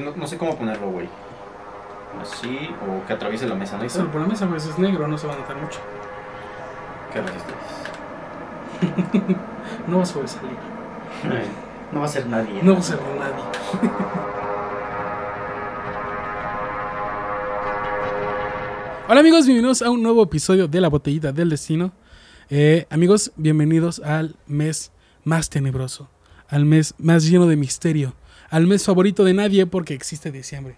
No, no sé cómo ponerlo, güey. Así, o que atraviese la mesa, ¿no? Eso por la mesa, güey, eso es negro, no se va a notar mucho. ¿Qué resistes? No va a sobresalir. No va a ser nadie. No va a ser nadie. Hola amigos, bienvenidos a un nuevo episodio de La Botellita del Destino. Eh, amigos, bienvenidos al mes más tenebroso, al mes más lleno de misterio, al mes favorito de nadie porque existe diciembre.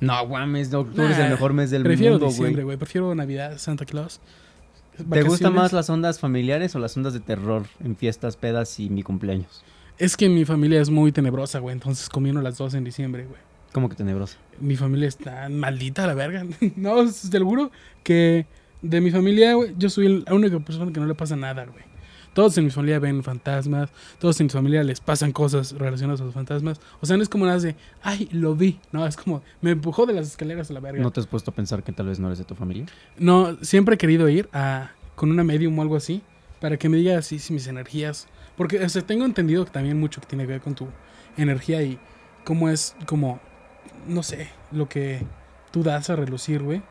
No, mames, octubre es Nah, el mejor mes del Prefiero mundo, diciembre, güey. Prefiero Navidad, Santa Claus. ¿Te gustan más las ondas familiares o las ondas de terror en fiestas, pedas y mi cumpleaños? Es que mi familia es muy tenebrosa, güey. Entonces combino las dos en diciembre, güey. ¿Cómo que tenebrosa? Mi familia está maldita la verga. no, juro que de mi familia, güey, yo soy la única persona que no le pasa nada, güey. Todos en mi familia ven fantasmas, todos en mi familia les pasan cosas relacionadas a los fantasmas. O sea, no es como nada de, ay, lo vi. No, es como, me empujó de las escaleras a la verga. ¿No te has puesto a pensar que tal vez no eres de tu familia? No, siempre he querido ir a con una medium o algo así para que me diga así si mis energías, porque o sea, tengo entendido que también mucho que tiene que ver con tu energía y cómo es como no sé, lo que tú das a relucir, güey.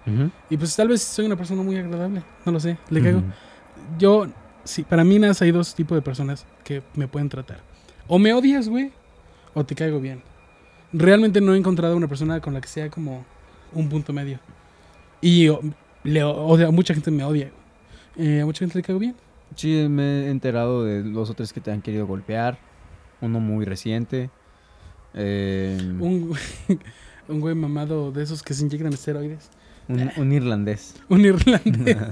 Y pues tal vez soy una persona muy agradable, no lo sé, le caigo. Ujú. Yo sí, para mí nada hay dos tipos de personas que me pueden tratar. O me odias, güey, o te caigo bien. Realmente no he encontrado una persona con la que sea como un punto medio. Y o- le mucha gente me odia. Eh, a mucha gente le caigo bien. Sí, me he enterado de los otros que te han querido golpear. Uno muy reciente. Eh, un, Un, un güey mamado de esos que se inyectan esteroides. un irlandés. Un irlandés.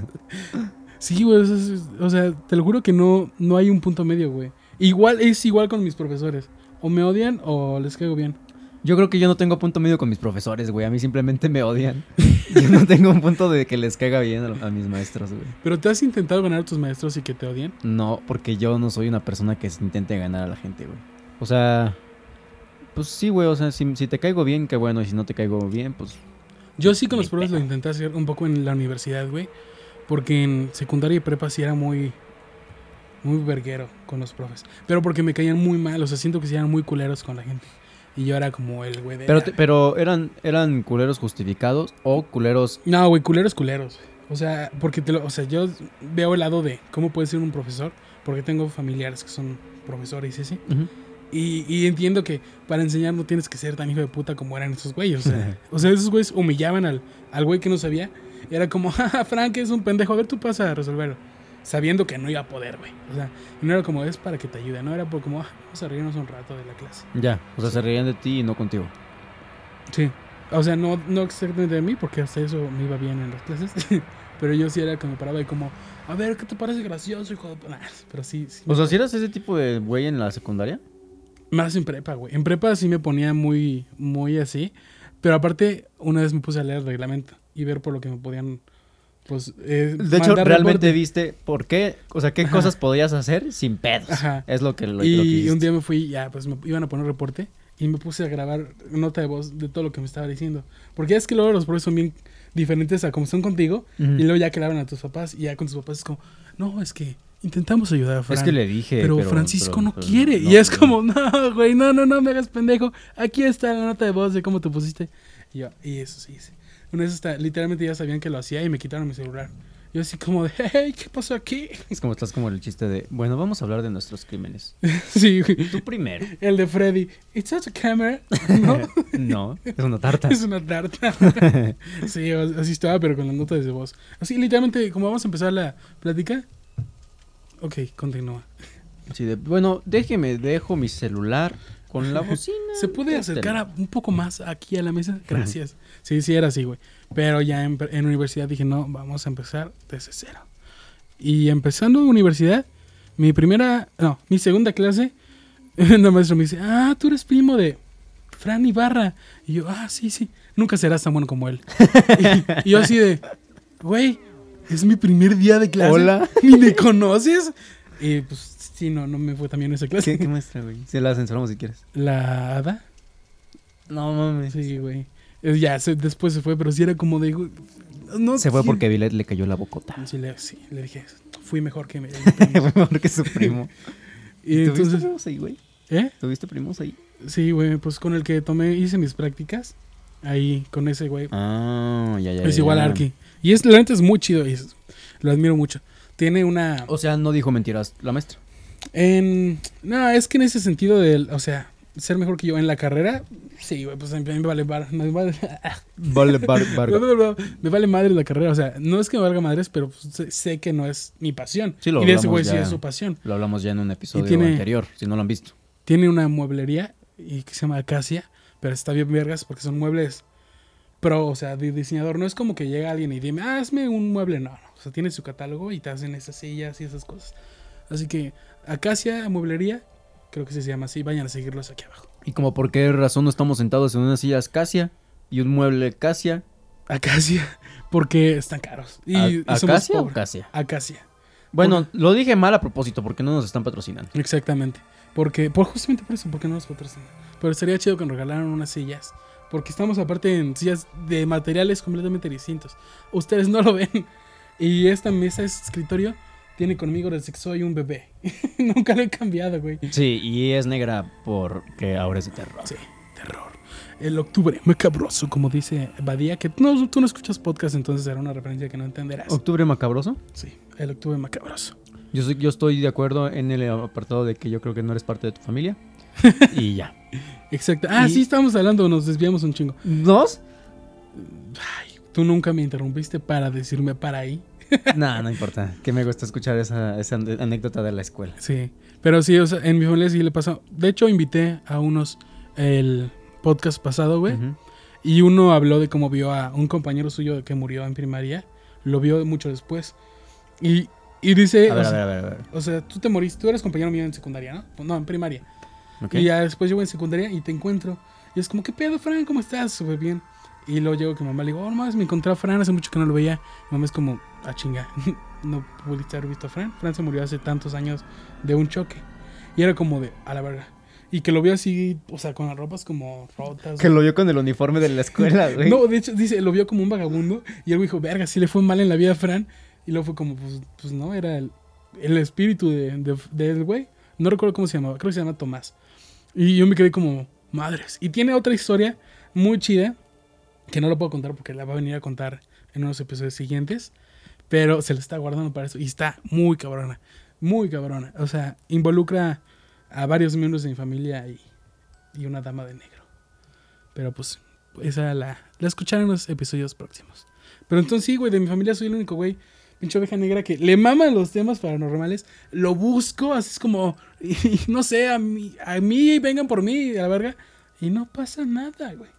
Sí, güey, eso es- o sea, te lo juro que no, no hay un punto medio, güey. Igual, es igual con mis profesores. O me odian o les caigo bien. Yo creo que yo no tengo punto medio con mis profesores, güey. A mí simplemente me odian. yo no tengo un punto de que les caiga bien a, a mis maestros, güey. Pero te has intentado ganar a tus maestros y que te odien. No, porque yo no soy una persona que se intente ganar a la gente, güey. O sea, pues sí, güey. O sea, si, si te caigo bien, qué bueno. Y si no te caigo bien, pues. Yo sí con los profes lo intenté hacer un poco en la universidad, güey. Porque en secundaria y prepa sí era muy... Muy verguero con los profes. Pero porque me caían muy mal. O sea, siento que sí eran muy culeros con la gente. Y yo era como el güey de... Pero, te- pero eran, eran culeros justificados o culeros. No, güey, culeros, culeros. O sea, porque te lo, o sea, yo veo el lado de cómo puede ser un profesor, porque tengo familiares que son profesores y así. Y, y entiendo que para enseñar no tienes que ser tan hijo de puta como eran esos güeyes. O sea, o sea esos güeyes humillaban al, al güey que no sabía. Y era como, jaja, Frank es un pendejo, a ver, tú pasa a resolverlo. Sabiendo que no iba a poder, güey. O sea, no era como, es para que te ayude, no era por como, ah, vamos a reírnos un rato de la clase. Ya, o sea, se reían de ti y no contigo. Sí. O sea, no, no exactamente de mí, porque hasta eso me iba bien en las clases. pero yo sí era que me paraba y como, a ver, ¿qué te parece gracioso, hijo de... p-?" Nah, pero sí, sí. O sea, si eras ese tipo de güey en la secundaria. Más en prepa, güey. En prepa sí me ponía muy, muy así. Pero aparte, una vez me puse a leer el reglamento y ver por lo que me podían, pues... eh, De hecho, realmente reporte. viste por qué, o sea, qué Ajá. cosas podías hacer sin pedos. Ajá. Es lo que, lo, lo que Y hiciste. un día me fui, ya, pues me iban a poner reporte y me puse a grabar nota de voz de todo lo que me estaba diciendo. Porque es que luego los profes son bien diferentes a como son contigo Ujú. y luego ya que le hablan a tus papás y ya con tus papás es como, no, es que intentamos ayudar a Fran. Es que le dije. pero, Francisco pero- no pero quiere. no, y es no. como, no, güey, no, no, no me hagas pendejo. Aquí está la nota de voz de cómo te pusiste. Y yo, y eso sí hice. Una vez hasta, literalmente ya sabían que lo hacía y me quitaron mi celular. Yo así como de, hey, ¿qué pasó aquí? Es como estás como el chiste de, bueno, vamos a hablar de nuestros crímenes. sí. Tú primero. El de Freddy. It's not a camera. No, no, es una tarta. es una tarta. sí, así estaba, pero con las notas de voz. Así, literalmente, como vamos a empezar la plática. Ok, continúa. De, bueno, déjeme, dejo mi celular con la bocina. ¿Se puede acercar a- un poco más aquí a la mesa? Gracias. Sí, sí, era así, güey. Pero ya en, en universidad dije, no, vamos a empezar desde cero. Y empezando universidad, mi primera, no, mi segunda clase, la maestra me dice, ah, tú eres primo de Fran Ibarra. Y yo, ah, sí, sí, nunca serás tan bueno como él. y, y yo así de, güey, es mi primer día de clase. Hola. Ni me conoces. Y pues sí, no, no me fue también esa clase. ¿Qué, qué muestra, güey? Se la censuramos si quieres. La hada. No mames. Sí, güey. Ya, se- después se fue, pero sí era como de... No, Se fue sí. porque Vilet le cayó la bocota. Sí le, sí, le dije, fui mejor que me. fue mejor que su primo. y ¿Tuviste entonces, primos ahí, güey? ¿eh? ¿Tuviste primos ahí? Sí, güey, pues con el que tomé, hice mis prácticas. Ahí, con ese güey. Ah, ya, ya. es ya, igual ya. a Arki. Y es, la neta es muy chido y es- lo admiro mucho. Tiene una... O sea, no dijo mentiras la maestra. En... No, es que en ese sentido del... O sea, ser mejor que yo en la carrera, sí, güey, pues a mí me vale... bar- Me vale, Vale, bar, me vale madre la carrera. O sea, no es que me valga madres, pero pues, sé, sé que no es mi pasión. Sí, lo y de ese hablamos güey sí ya. es su pasión. Lo hablamos ya en un episodio tiene- anterior, si no lo han visto. Tiene una mueblería y que se llama Acacia, pero está bien vergas porque son muebles pro, o sea, de diseñador. No es como que llega alguien y dime, ah, hazme un mueble. No, sea, tiene su catálogo y te hacen esas sillas y esas cosas. Así que Acacia Mueblería, creo que se llama así. Vayan a seguirlos aquí abajo. ¿Y como por qué razón no estamos sentados en una silla Acacia y un mueble Acacia? Acacia, porque están caros. Y, ¿A- y somos ¿Acacia o. Acacia? Acacia, Bueno, lo dije mal a propósito porque no nos están patrocinando. exactamente. Porque, por justamente por eso, porque no nos patrocinan. Pero estaría chido que nos regalaran unas sillas. Porque estamos aparte en sillas de materiales completamente distintos. Ustedes no lo ven. Y esta mesa, este escritorio, tiene conmigo desde que soy un bebé. Nunca lo he cambiado, güey. Sí, y es negra porque ahora es de terror. Sí, terror. El octubre macabroso, como dice Badía, que no, tú no escuchas podcast, entonces era una referencia que no entenderás. ¿Octubre macabroso? Sí, el octubre macabroso. Yo, soy- yo estoy de acuerdo en el apartado de que yo creo que no eres parte de tu familia. y ya. Exacto. Ah, Y- sí, estábamos hablando, nos desviamos un chingo. ¿Dos? Ay, tú nunca me interrumpiste para decirme para ahí. no, no importa. Que me gusta escuchar esa, esa anécdota de la escuela. Sí, pero sí, o sea, en mi familia sí le pasó. De hecho, invité a unos el podcast pasado, güey. Y uno habló de cómo vio a un compañero suyo que murió en primaria. Lo vio mucho después. Y, y dice, A ver, o, a sea, ver, a ver, a ver. o sea, tú te moriste, tú eres compañero mío en secundaria, ¿no? No, en primaria. Y ya después llego en secundaria y te encuentro. Y es como, ¿qué pedo, Fran? ¿Cómo estás? Súper bien. Y luego llego con mamá le digo, oh, nomás me encontré a Fran, hace mucho que no lo veía. Mi mamá es como, ah, chinga, no pudiste haber visto a Fran. Fran se murió hace tantos años de un choque. Y era como de, a la verga. Y que lo vio así, o sea, con las ropas como rotas. Que lo vio con el uniforme de la escuela, güey. No, de hecho, dice, lo vio como un vagabundo. Y él dijo, verga, sí le fue mal en la vida a Fran. Y luego fue como, pues, pues no, era el, el espíritu de, de- del güey. No recuerdo cómo se llamaba, creo que se llama Tomás. Y yo me quedé como, madres. Y tiene otra historia muy chida, que no lo puedo contar porque la va a venir a contar en unos episodios siguientes. Pero se la está guardando para eso. Y está muy cabrona, muy cabrona. O sea, involucra a varios miembros de mi familia y, y una dama de negro. Pero pues, esa la, la escucharán en los episodios próximos. Pero entonces sí, güey, de mi familia soy el único güey, pinche oveja negra, que le maman los temas paranormales. Lo busco, así es como, no sé, a mí, a mí vengan por mí, a la verga. Y no pasa nada, güey.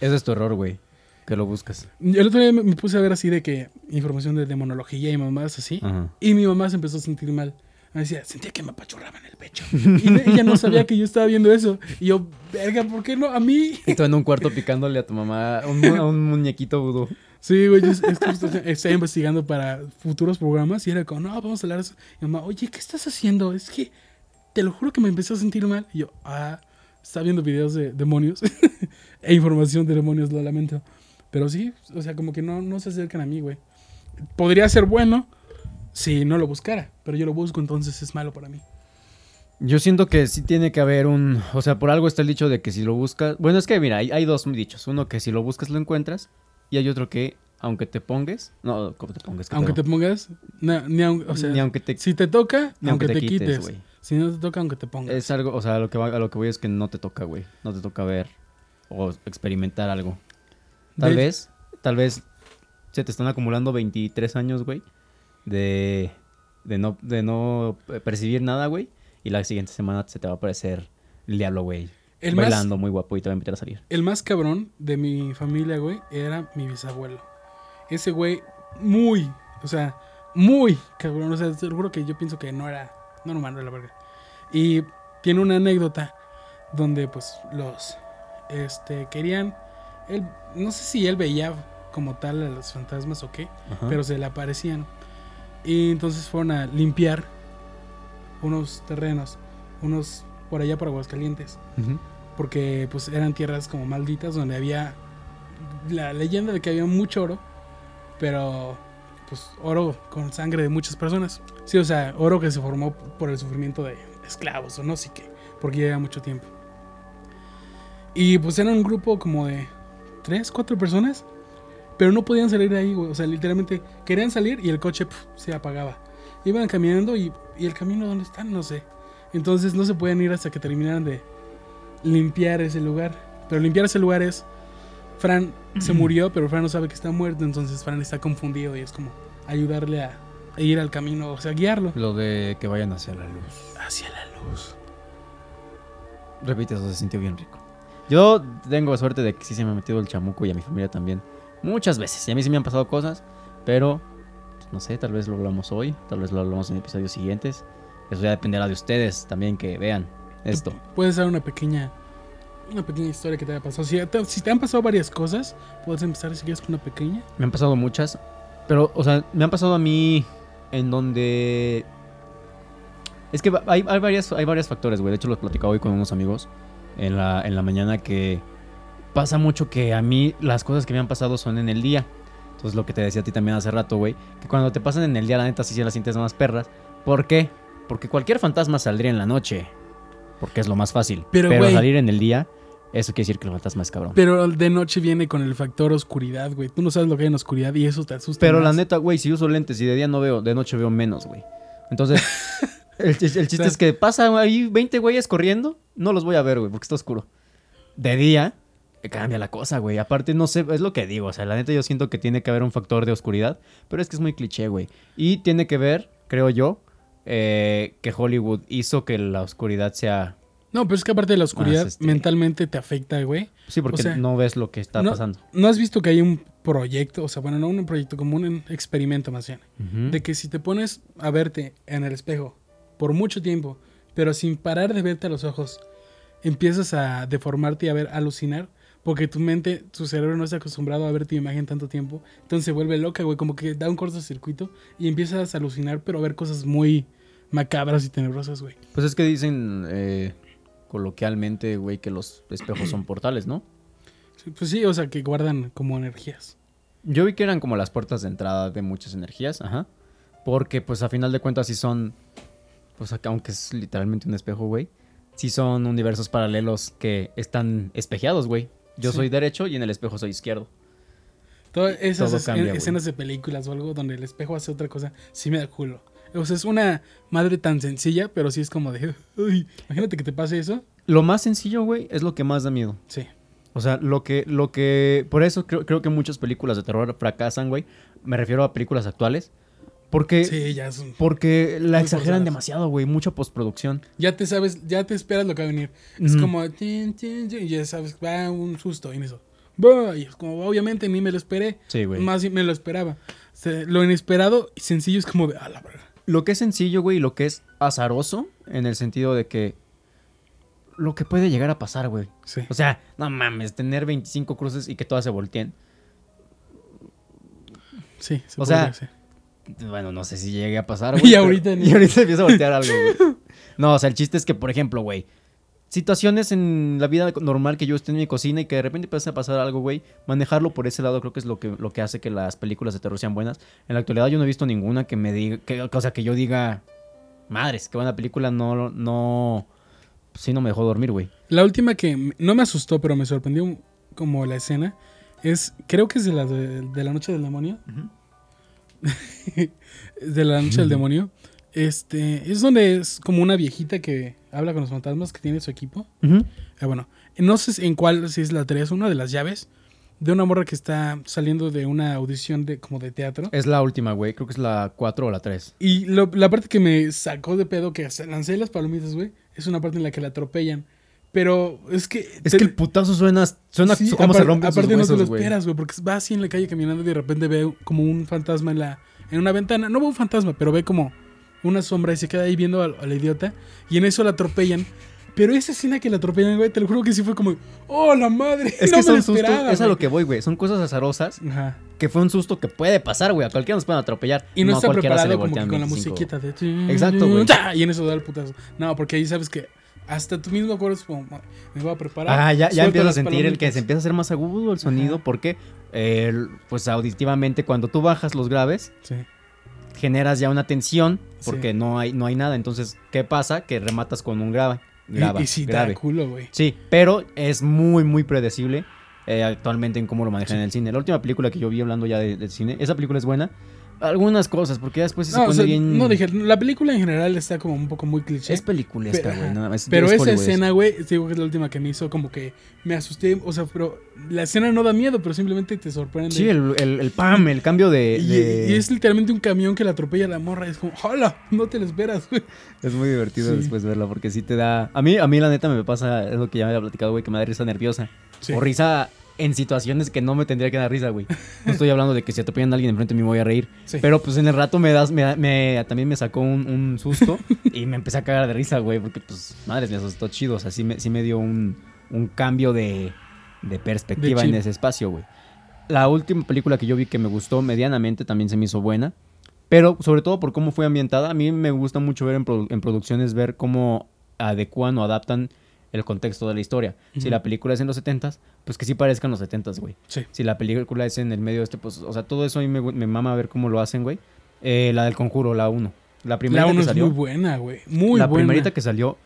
Ese es tu error, güey. Que lo buscas. El otro día me, me puse a ver así de que información de demonología y mamás así. Ajá. Y mi mamá se empezó a sentir mal. Me decía, sentía que me apachurraba en el pecho. Y ella no sabía que yo estaba viendo eso. Y yo, verga, ¿por qué no? A mí. Y tú en un cuarto picándole a tu mamá un, a un muñequito vudú. Sí, güey, yo es- es justo estoy investigando para futuros programas y era como, no, vamos a hablar de eso. Y mamá, oye, ¿qué estás haciendo? Es que te lo juro que me empecé a sentir mal. Y yo, ah, está viendo videos de demonios e información de demonios, lo lamento. Pero sí, o sea, como que no, no se acercan a mí, güey. Podría ser bueno si no lo buscara, pero yo lo busco, entonces es malo para mí. Yo siento que sí tiene que haber un... O sea, por algo está el dicho de que si lo buscas... Bueno, es que mira, hay, hay dos dichos. Uno que si lo buscas lo encuentras. Y hay otro que aunque te pongas... No, ¿cómo te pongas? ¿Qué Aunque te pongas, na- ni aun- o sea, Ni aunque te... si te toca, ni aunque, te, quites. si no te toca, aunque te pongas. Es algo... O sea, a lo, que va- a lo que voy es que no te toca, güey. No te toca ver o experimentar algo. Tal De- vez... Tal vez se te están acumulando 23 años, güey. De... De no, de no percibir nada, güey. Y la siguiente semana se te va a aparecer el diablo, güey. El más, bailando muy guapo y te va a invitar a salir. El más cabrón de mi familia, güey, era mi bisabuelo. Ese güey, muy, o sea, muy cabrón. O sea, seguro que yo pienso que no era, no era la verga. Y tiene una anécdota donde, pues, los, este, querían, él, no sé si él veía como tal a los fantasmas o qué, Ajá. pero se le aparecían. Y entonces fueron a limpiar unos terrenos, unos por allá por Aguascalientes porque pues eran tierras como malditas donde había la leyenda de que había mucho oro, pero pues oro con sangre de muchas personas. Sí, o sea, oro que se formó por el sufrimiento de esclavos o no sé qué, porque lleva mucho tiempo. Y pues eran un grupo como de tres, cuatro personas. Pero no podían salir de ahí, güey. O sea, literalmente querían salir y el coche pf, se apagaba. Iban caminando y, y el camino donde están, no sé. Entonces no se pueden ir hasta que terminaran de limpiar ese lugar. Pero limpiar ese lugar es... Fran se murió, pero Fran no sabe que está muerto. Entonces Fran está confundido y es como ayudarle a, a ir al camino, o sea, guiarlo. Lo de que vayan hacia la luz. Hacia la luz. Repite, eso se sintió bien rico. Yo tengo suerte de que sí se me ha metido el chamuco y a mi familia también. Muchas veces. Y a mí sí me han pasado cosas, pero pues, no sé, tal vez lo hablamos hoy, tal vez lo hablamos en episodios siguientes. Eso ya dependerá de ustedes también que vean esto. Puedes dar una pequeña una pequeña historia que te haya pasado. Si te, si te han pasado varias cosas, puedes empezar si quieres con una pequeña. Me han pasado muchas, pero, o sea, me han pasado a mí en donde... Es que hay, hay, varias, hay varios factores, güey. De hecho, lo he platicado hoy con unos amigos en la, en la mañana que pasa mucho que a mí las cosas que me han pasado son en el día. Entonces, lo que te decía a ti también hace rato, güey, que cuando te pasan en el día, la neta, sí se las sientes más perras. ¿Por qué? Porque cualquier fantasma saldría en la noche. Porque es lo más fácil. Pero, salir en el día, eso quiere decir que el fantasma es cabrón. Pero de noche viene con el factor oscuridad, güey. Tú no sabes lo que hay en oscuridad y eso te asusta. Pero la neta, güey, si uso lentes y de día no veo, de noche veo menos, güey. Entonces, el, chis- el chiste es que pasa ahí 20 güeyes corriendo, no los voy a ver, güey, porque está oscuro. De día, cambia la cosa, güey. Aparte, no sé, es lo que digo, o sea, la neta yo siento que tiene que haber un factor de oscuridad, pero es que es muy cliché, güey. Y tiene que ver, creo yo, eh, que Hollywood hizo que la oscuridad sea... No, pero es que aparte de la oscuridad, este- mentalmente te afecta, güey. Sí, porque O sea, no ves lo que está no, pasando. ¿No has visto que hay un proyecto? O sea, bueno, no un proyecto, como un experimento más bien. De que si te pones a verte en el espejo por mucho tiempo, pero sin parar de verte a los ojos, empiezas a deformarte y a ver, alucinar, porque tu mente, tu cerebro no está acostumbrado a ver tu imagen tanto tiempo, entonces se vuelve loca, güey, como que da un cortocircuito y empiezas a alucinar, pero a ver cosas muy macabras y tenebrosas, güey. Pues es que dicen eh, coloquialmente, güey, que los espejos son portales, ¿no? Pues sí, o sea, que guardan como energías. Yo vi que eran como las puertas de entrada de muchas energías, ajá. Porque pues a final de cuentas sí son, pues acá, aunque es literalmente un espejo, güey, sí son universos paralelos que están espejeados, güey. Yo Sí. soy derecho y en el espejo soy izquierdo. Todas esas Todo es- cambia, güey. escenas de películas o algo donde el espejo hace otra cosa, sí me da culo. O sea, es una madre tan sencilla, pero sí es como de, uy, imagínate que te pase eso. Lo más sencillo, güey, es lo que más da miedo. Sí. O sea, lo que, lo que, por eso creo, creo que muchas películas de terror fracasan, güey. Me refiero a películas actuales. Porque, Sí, ya es un- porque la exageran forzadas. demasiado, güey. Mucha postproducción. Ya te sabes, ya te esperas lo que va a venir. Es como, tin, tin, tin, y ya sabes, va un susto y en eso. Y es como, obviamente ni me lo esperé. Sí, güey. Más me lo esperaba. O sea, lo inesperado y sencillo es como de, a la verga. Lo que es sencillo, güey, y lo que es azaroso, en el sentido de que lo que puede llegar a pasar, güey. Sí. O sea, no mames, tener 25 cruces y que todas se volteen. Sí, se o podría sea, hacer. Bueno, no sé si llegue a pasar, Y pero- ahorita ni- y ahorita empieza a voltear algo, güey. No, o sea, el chiste es que, por ejemplo, güey, situaciones en la vida normal que yo esté en mi cocina y que de repente empiece a pasar algo, güey, manejarlo por ese lado creo que es lo que, lo que hace que las películas de terror sean buenas. En la actualidad yo no he visto ninguna que me diga, que, o sea, que yo diga, madres, qué buena película, no, no, sí no me dejó dormir, güey. La última que no me asustó, pero me sorprendió como la escena, es, creo que es de la, de, de la noche del demonio. de la noche del demonio. Este, es donde es como una viejita que habla con los fantasmas que tiene su equipo. Ah, bueno, no sé en cuál, si es la 3, una de las llaves, de una morra que está saliendo de una audición de como de teatro. Es la última, güey, creo que es la 4 o la 3. Y lo- la parte que me sacó de pedo, que lancé las palomitas, güey, es una parte en la que la atropellan. Pero es que... Es te- que el putazo suena, suena Sí, como se sus Aparte no te lo esperas, güey, porque va así en la calle caminando y de repente ve como un fantasma en la en una ventana. No ve un fantasma, pero ve como una sombra y se queda ahí viendo al, al idiota. Y en eso la atropellan. Pero esa escena que la atropellan, güey, te lo juro que sí fue como, ¡oh, la madre! Es no que son sustos, es a güey". lo que voy, güey. Son cosas azarosas Ajá. que fue un susto que puede pasar, güey. A cualquiera nos pueden atropellar. Y no, a está preparado como que con la 25. musiquita de... Exacto, güey. Y en eso da el putazo. No, porque ahí sabes que hasta tú mismo acuerdas como, me voy a preparar. Ah, ya, ya empiezas a sentir el que se empieza a hacer más agudo el sonido Ajá. porque, eh, pues auditivamente, cuando tú bajas los graves, Sí. generas ya una tensión porque Sí. no, hay, no hay nada. Entonces, ¿qué pasa? Que rematas con un grave. grava, y, y sí, grave. da culo, güey. Sí, pero es muy, muy predecible eh, actualmente en cómo lo manejan Sí. en el cine. La última película que yo vi hablando ya de- del cine, esa película es buena. Algunas cosas, porque ya después se No, pone sea, bien... no dije, la película en general está como un poco muy cliché. Es peliculesca, Pe- güey. Pero es esa escena, güey, digo que es la última que me hizo como que me asusté. O sea, pero la escena no da miedo, pero simplemente te sorprende. Sí, el, el, el pam, el cambio de... y, de- y es literalmente un camión que la atropella a la morra. Es como, ¡hola! No te lo esperas, güey. Es muy divertido Sí. después verla porque sí te da... A mí, a mí la neta me pasa, es lo que ya me había platicado, güey, que me da risa nerviosa. Sí. O risa en situaciones que no me tendría que dar risa, güey. No estoy hablando de que si atropellan a alguien enfrente de mí me voy a reír. Sí. Pero pues en el rato me das, me, me- también me sacó un, un susto y me empecé a cagar de risa, güey. Porque pues, madres, me asustó chido. O sea, sí me, sí me dio un, un cambio de, de perspectiva De en ese espacio, güey. La última película que yo vi que me gustó medianamente también se me hizo buena. Pero sobre todo por cómo fue ambientada, a mí me gusta mucho ver en, produ- en producciones, ver cómo adecuan o adaptan el contexto de la historia. Si la película es en los 70s, pues que sí parezcan los 70s, güey. Sí. Si la película es en el medio este, pues, o sea, todo eso a mí me, me mama ver cómo lo hacen, güey. Eh, la del conjuro, la 1. La primera La que uno es salió. muy buena, güey. Muy la buena. primerita que salió.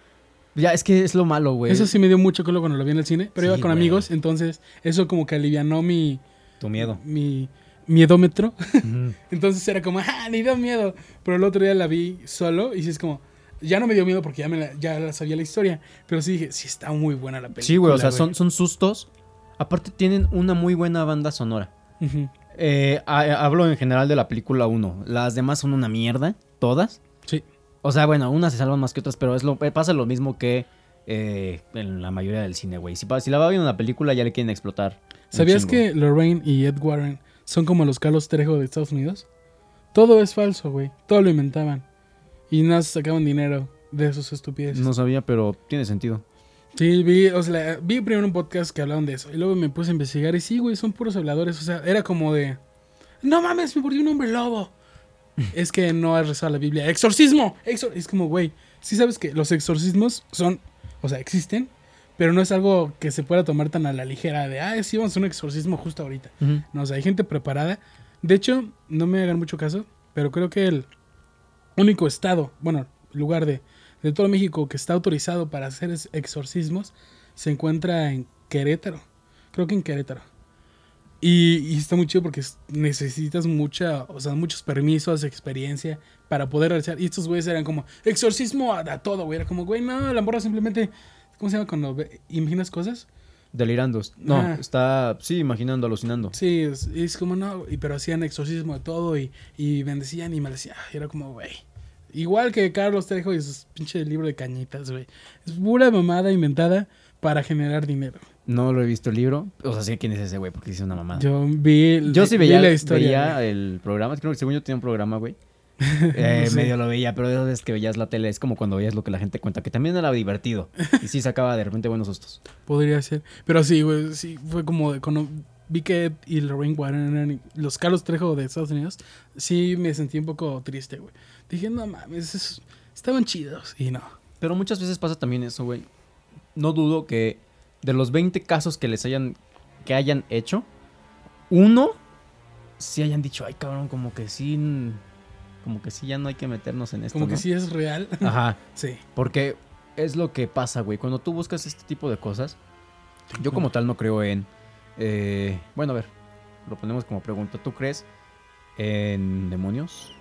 Ya, es que es lo malo, güey. Eso sí me dio mucho culo cuando lo vi en el cine, pero Sí, iba con güey. amigos, entonces eso como que alivianó mi, Tu miedo. mi miedómetro. Entonces era como, ¡ah, ni dio miedo! Pero el otro día la vi solo y sí es como, ya no me dio miedo porque ya, me la, ya sabía la historia, pero sí dije, sí está muy buena la película. sí, güey, o sea, son, son sustos. Aparte tienen una muy buena banda sonora. Eh, ha- hablo en general de la película 1. Las demás son una mierda, todas. Sí. O sea, bueno, unas se salvan más que otras, pero es lo, eh, pasa lo mismo que eh, en la mayoría del cine, güey. Si, si la va viendo una película, ya le quieren explotar. ¿Sabías que Lorraine y Ed Warren son como los Carlos Trejo de Estados Unidos? Todo es falso, güey. Todo lo inventaban. Y nada, sacaban dinero de sus estupideces. No sabía, pero tiene sentido. Sí, vi, o sea, vi primero un podcast que hablaban de eso. Y luego me puse a investigar. Y sí, güey, son puros habladores. O sea, era como de. No mames, me mordió un hombre lobo. es que no has rezado la Biblia. ¡Exorcismo! Exor es como, güey. Sí sabes que los exorcismos son. O sea, existen. Pero no es algo que se pueda tomar tan a la ligera. De, ah, sí, vamos a hacer un exorcismo justo ahorita. No, o sea, hay gente preparada. De hecho, no me hagan mucho caso, pero creo que el único estado, bueno, lugar de, de todo México que está autorizado para hacer exorcismos se encuentra en Querétaro. Creo que en Querétaro. Y, y está muy chido porque es- necesitas mucha, o sea, muchos permisos, experiencia para poder realizar. Y estos güeyes eran como, exorcismo a, a todo, güey. Era como, güey, no, la morra simplemente, ¿cómo se llama cuando ve- imaginas cosas? Delirando. No, Ajá. está, sí, imaginando, alucinando. Sí, es, es como no, y, pero hacían exorcismo de todo y, y bendecían y maldecían. Y era como, güey. Igual que Carlos Trejo y sus pinche libro de cañitas, güey. Es pura mamada inventada para generar dinero. No lo he visto el libro. O sea, sé quién es ese güey, porque dice una mamada. Yo, Yo vi, sí vi veía, la historia. veía el programa. Creo que según yo tenía un programa, güey. Eh. Medio lo veía, pero de veces que veías la tele es como cuando veías lo que la gente cuenta, que también era divertido. Y sí sacaba de repente buenos sustos. Podría ser. Pero sí, güey, sí, fue como de cuando vi que y Lorraine Warren eran los Carlos Trejo de Estados Unidos, sí me sentí un poco triste, güey. Dije, no mames, es- estaban chidos. Y no. Pero muchas veces pasa también eso, güey. No dudo que de los 20 casos que les hayan que hayan hecho, uno sí hayan dicho, ay cabrón, como que sí, como que sí ya no hay que meternos en esto. Como que ¿no?". sí es real. Ajá, sí. porque es lo que pasa, güey. Cuando tú buscas este tipo de cosas, yo como tal no creo en... eh, bueno, a ver, lo ponemos como pregunta. ¿Tú crees en demonios?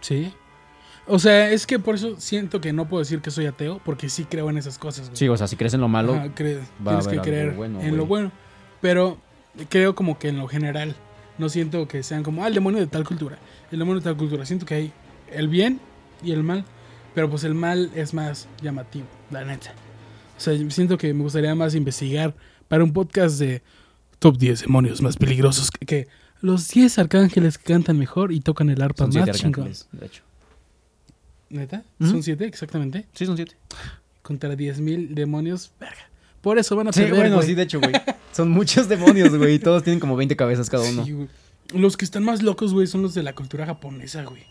Sí. O sea, es que por eso siento que no puedo decir que soy ateo, porque sí creo en esas cosas. güey. Sí, o sea, si crees en lo malo, Ajá, cre- va a tienes que creer bueno, en lo bueno. Pero creo como que en lo general. No siento que sean como, ah, el demonio de tal cultura. El demonio de tal cultura. Siento que hay el bien y el mal. Pero pues el mal es más llamativo, la neta. O sea, siento que me gustaría más investigar para un podcast de top 10 demonios más peligrosos que, que los 10 arcángeles que cantan mejor y tocan el arpa son más chingón. arcángeles, de hecho. ¿Neta? ¿Son 7 exactamente? Sí, son siete. Contra 10.000 demonios. Verga. Por eso van a Sí, perder, bueno, güey. sí, de hecho, güey. Son muchos demonios, güey. y Todos tienen como 20 cabezas cada uno. Sí, güey. Los que están más locos, güey, son los de la cultura japonesa, güey.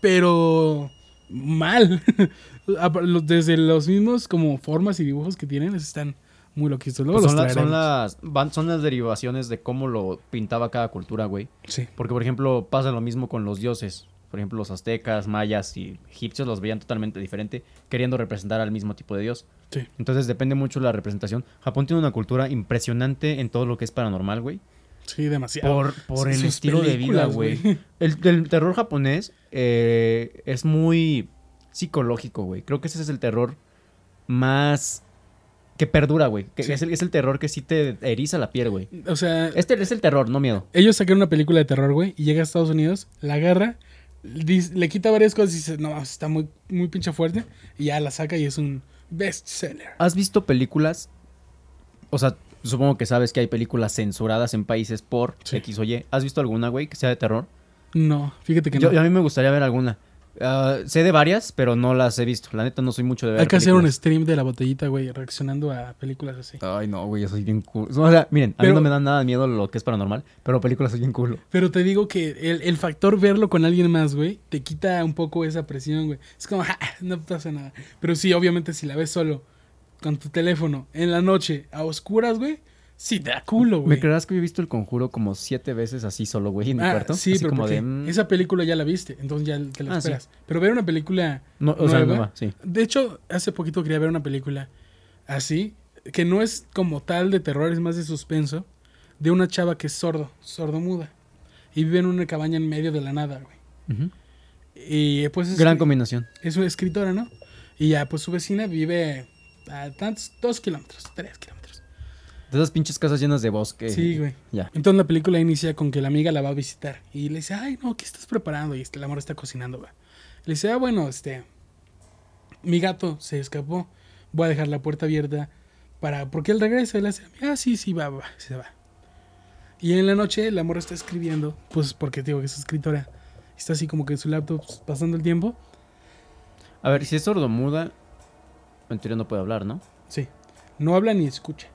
Pero mal. Los- Desde los mismos como formas y dibujos que tienen, están muy loquitos. Luego Pues los son, la- son las, van- son las derivaciones de cómo lo pintaba cada cultura, güey. Sí. Porque, por ejemplo, pasa lo mismo con los dioses. Por ejemplo, los aztecas, mayas y egipcios los veían totalmente diferente, queriendo representar al mismo tipo de dios. Sí. Entonces depende mucho de la representación. Japón tiene una cultura impresionante en todo lo que es paranormal, güey. Sí, demasiado. Por, por el estilo de vida, güey. El, el terror japonés eh, es muy psicológico, güey. Creo que ese es el terror más que perdura, güey. Que Sí. es, el, es el terror que sí te eriza la piel, güey. O sea, Este es el terror, no miedo. ellos sacaron una película de terror, güey, y llega a Estados Unidos, la agarra, le quita varias cosas y dice, no, está muy, muy pinche fuerte, y ya la saca y es un bestseller. ¿Has visto películas? O sea, supongo que sabes que hay películas censuradas en países por Sí. X o Y. ¿Has visto alguna, güey, que sea de terror? No, fíjate que Yo, no. a mí me gustaría ver alguna. Ah, sé de varias, pero no las he visto. La neta no soy mucho de ver Hay que hacer un stream de la botellita, güey, reaccionando a películas así. Ay, no, güey, yo soy bien cool. O sea, miren, a mí no me da nada de miedo lo que es paranormal, pero películas soy bien culo. Pero te digo que el, el factor verlo con alguien más, güey, te quita un poco esa presión, güey. Es como, "Ja, no pasa nada. Pero sí, obviamente, si la ves solo, con tu teléfono, en la noche, a oscuras, güey, sí da culo, ¿Me güey. creerás que he visto el conjuro como siete veces así solo, güey, en mi Ah, cuarto? sí, Así pero como de. mm, esa película ya la viste, entonces ya te la Ah, sí. esperas. Pero ver una película no, o sea, nueva, nueva, sí. De hecho, hace poquito quería ver una película así, que no es como tal de terror, es más de suspenso, de una chava que es sordo, sordo-muda, y vive en una cabaña en medio de la nada, güey. Y pues es, Gran combinación. es una escritora, ¿no? Y ya, pues su vecina vive a tantos, dos kilómetros, tres kilómetros. De esas pinches casas llenas de bosque. Sí, güey. Ya. Entonces la película inicia con que la amiga la va a visitar y le dice, ay, no, ¿qué estás preparando? Y este, la amor está cocinando, güey. Le dice, ah, bueno, este, mi gato se escapó, voy a dejar la puerta abierta para, porque él regresa. Le dice, ah, sí, sí, va, va, se va. Y en la noche la amor está escribiendo, pues porque digo que es escritora. Está así como que en su laptop pues, pasando el tiempo. A ver, si es sordomuda, en teoría no puede hablar, ¿no? Sí, no habla ni escucha.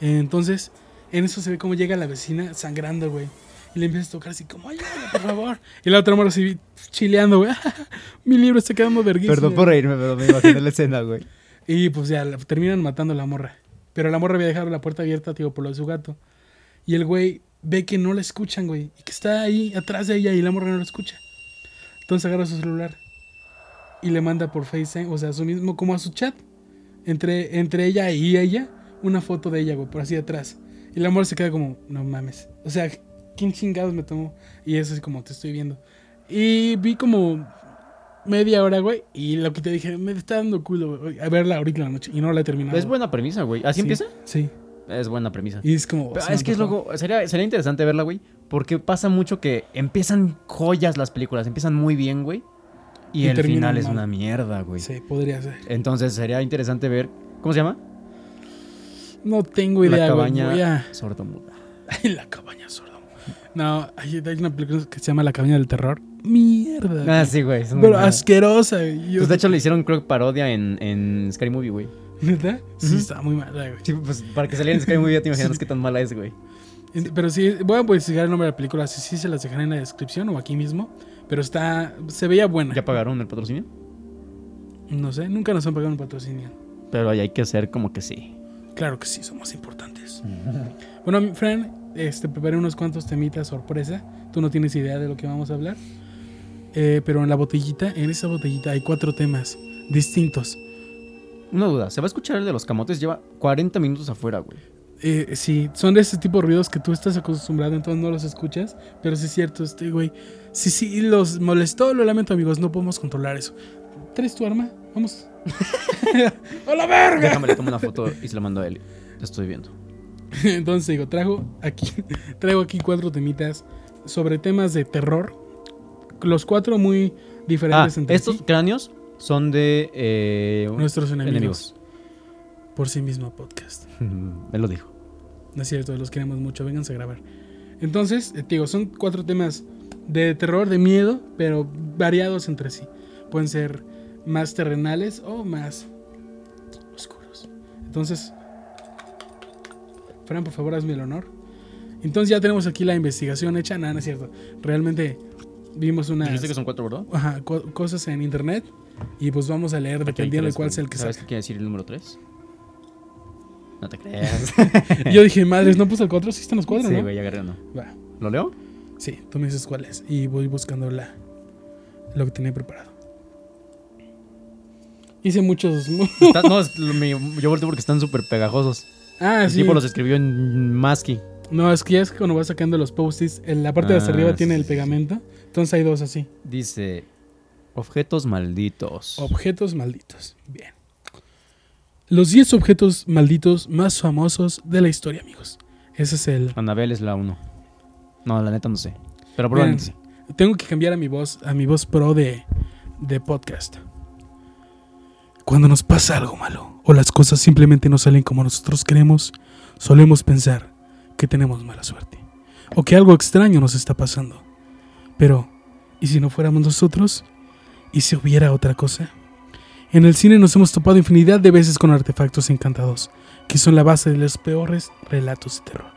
Entonces, en eso se ve cómo llega la vecina sangrando, güey. Y le empieza a tocar así como, ayúdame, por favor. Y la otra morra así chileando, güey. Mi libro está quedando verguísimo. reírme, pero me imaginé la escena, güey. Y pues ya, la- terminan matando a la morra. Pero la morra había dejado la puerta abierta, tío, por lo de su gato. Y el güey ve que no la escuchan, güey. Y que está ahí atrás de ella y la morra no la escucha. Entonces agarra su celular y le manda por FaceTime, o sea, a su mismo, como a su chat, entre, entre ella y ella, una foto de ella, güey, por así atrás. Y la morra se queda como, no mames. O sea, ¿quién chingados me tomó? Y es así como, te estoy viendo. Y vi como media hora, güey, y lo que te dije, me está dando culo, güey, a verla ahorita en la noche. Y no la he terminado. Es buena premisa, güey. ¿Así Sí, empieza? Sí. Es buena premisa. Y es como... Pero es que es loco, sería, sería interesante verla, güey, porque pasa mucho que empiezan joyas las películas, empiezan muy bien, güey, y, Y el final es una mierda, güey. Sí, podría ser. Entonces sería interesante ver, ¿cómo se llama? No tengo idea, la güey. cabaña Voy a... sordomuda. Ay, la cabaña sordo. No, hay, hay una película que se llama La cabaña del terror. Mierda. Ah, güey. sí, güey. Pero asquerosa, güey. Yo- Pues de hecho le hicieron, creo que parodia en, en Scary Movie, güey. ¿Neta? Sí, Ujú. está muy mala, güey. Sí, pues para que saliera en Scary Movie ya te imaginas qué tan mala es, güey. Pero sí, voy a investigar el nombre de la película. Si sí se las dejaré en la descripción o aquí mismo. Pero está. Se veía buena. ¿Ya pagaron el patrocinio? No sé, nunca nos han pagado un patrocinio. Pero ahí hay que hacer como que sí. Claro que sí, somos importantes. Bueno, Fran, este, preparé unos cuantos temitas sorpresa. Tú no tienes idea de lo que vamos a hablar. Eh, pero en la botellita, en esa botellita hay cuatro temas distintos. Una duda, ¿se va a escuchar el de los camotes? Lleva 40 minutos afuera, güey. Eh, sí, son de ese tipo de ruidos que tú estás acostumbrado, entonces no los escuchas. Pero sí es cierto, este güey. Sí, sí, los molestó, lo lamento, amigos. No podemos controlar eso. ¿Traes tu arma? Vamos. ¡A la verga! Déjame le tomo una foto y se la mando a él. Te estoy viendo. Entonces digo, traigo aquí, traigo aquí cuatro temitas sobre temas de terror. Los cuatro muy Ah, diferentes entre estos sí. cráneos son de eh, Nuestros enemigos. enemigos. Por sí mismo podcast. Me lo dijo. No es cierto, los queremos mucho. Vénganse a grabar. Entonces, eh, digo, son cuatro temas de terror, de miedo, pero variados entre sí. Pueden ser más terrenales o más oscuros. Entonces, Fran, por favor, hazme el honor. Entonces ya tenemos aquí la investigación hecha. Nada, no es cierto. Realmente vimos unas Dijiste que son cuatro, ¿verdad? ajá, co- cosas en internet y pues vamos a leer dependiendo de cuál sea el que ¿Sabes qué quiere decir el número 3? No te creas. Yo dije, madres, ¿no puse el cuatro? Sí están los cuatro, sí, ¿no? güey, ya agarré uno. Va. ¿Lo leo? Sí, tú me dices cuál es. Y voy buscando la. lo que tenía preparado. Hice muchos. Está- no, es- me- yo volteo porque están súper pegajosos. ah, El sí. tipo los escribió en Masky. No, es que ya es que cuando vas sacando los post-its, en la parte de hasta Ah, arriba sí, tiene el pegamento. Entonces hay dos así. Dice: Objetos malditos. Objetos malditos. Bien. Los 10 objetos malditos más famosos de la historia, amigos. Ese es el. Anabel es la 1. No, la neta no sé. Pero probablemente. Tengo que cambiar a mi voz, a mi voz pro de, de podcast. Cuando nos pasa algo malo o las cosas simplemente no salen como nosotros queremos, solemos pensar que tenemos mala suerte o que algo extraño nos está pasando. Pero, ¿y si no fuéramos nosotros? ¿Y si hubiera otra cosa? En el cine nos hemos topado infinidad de veces con artefactos encantados, que son la base de los peores relatos de terror.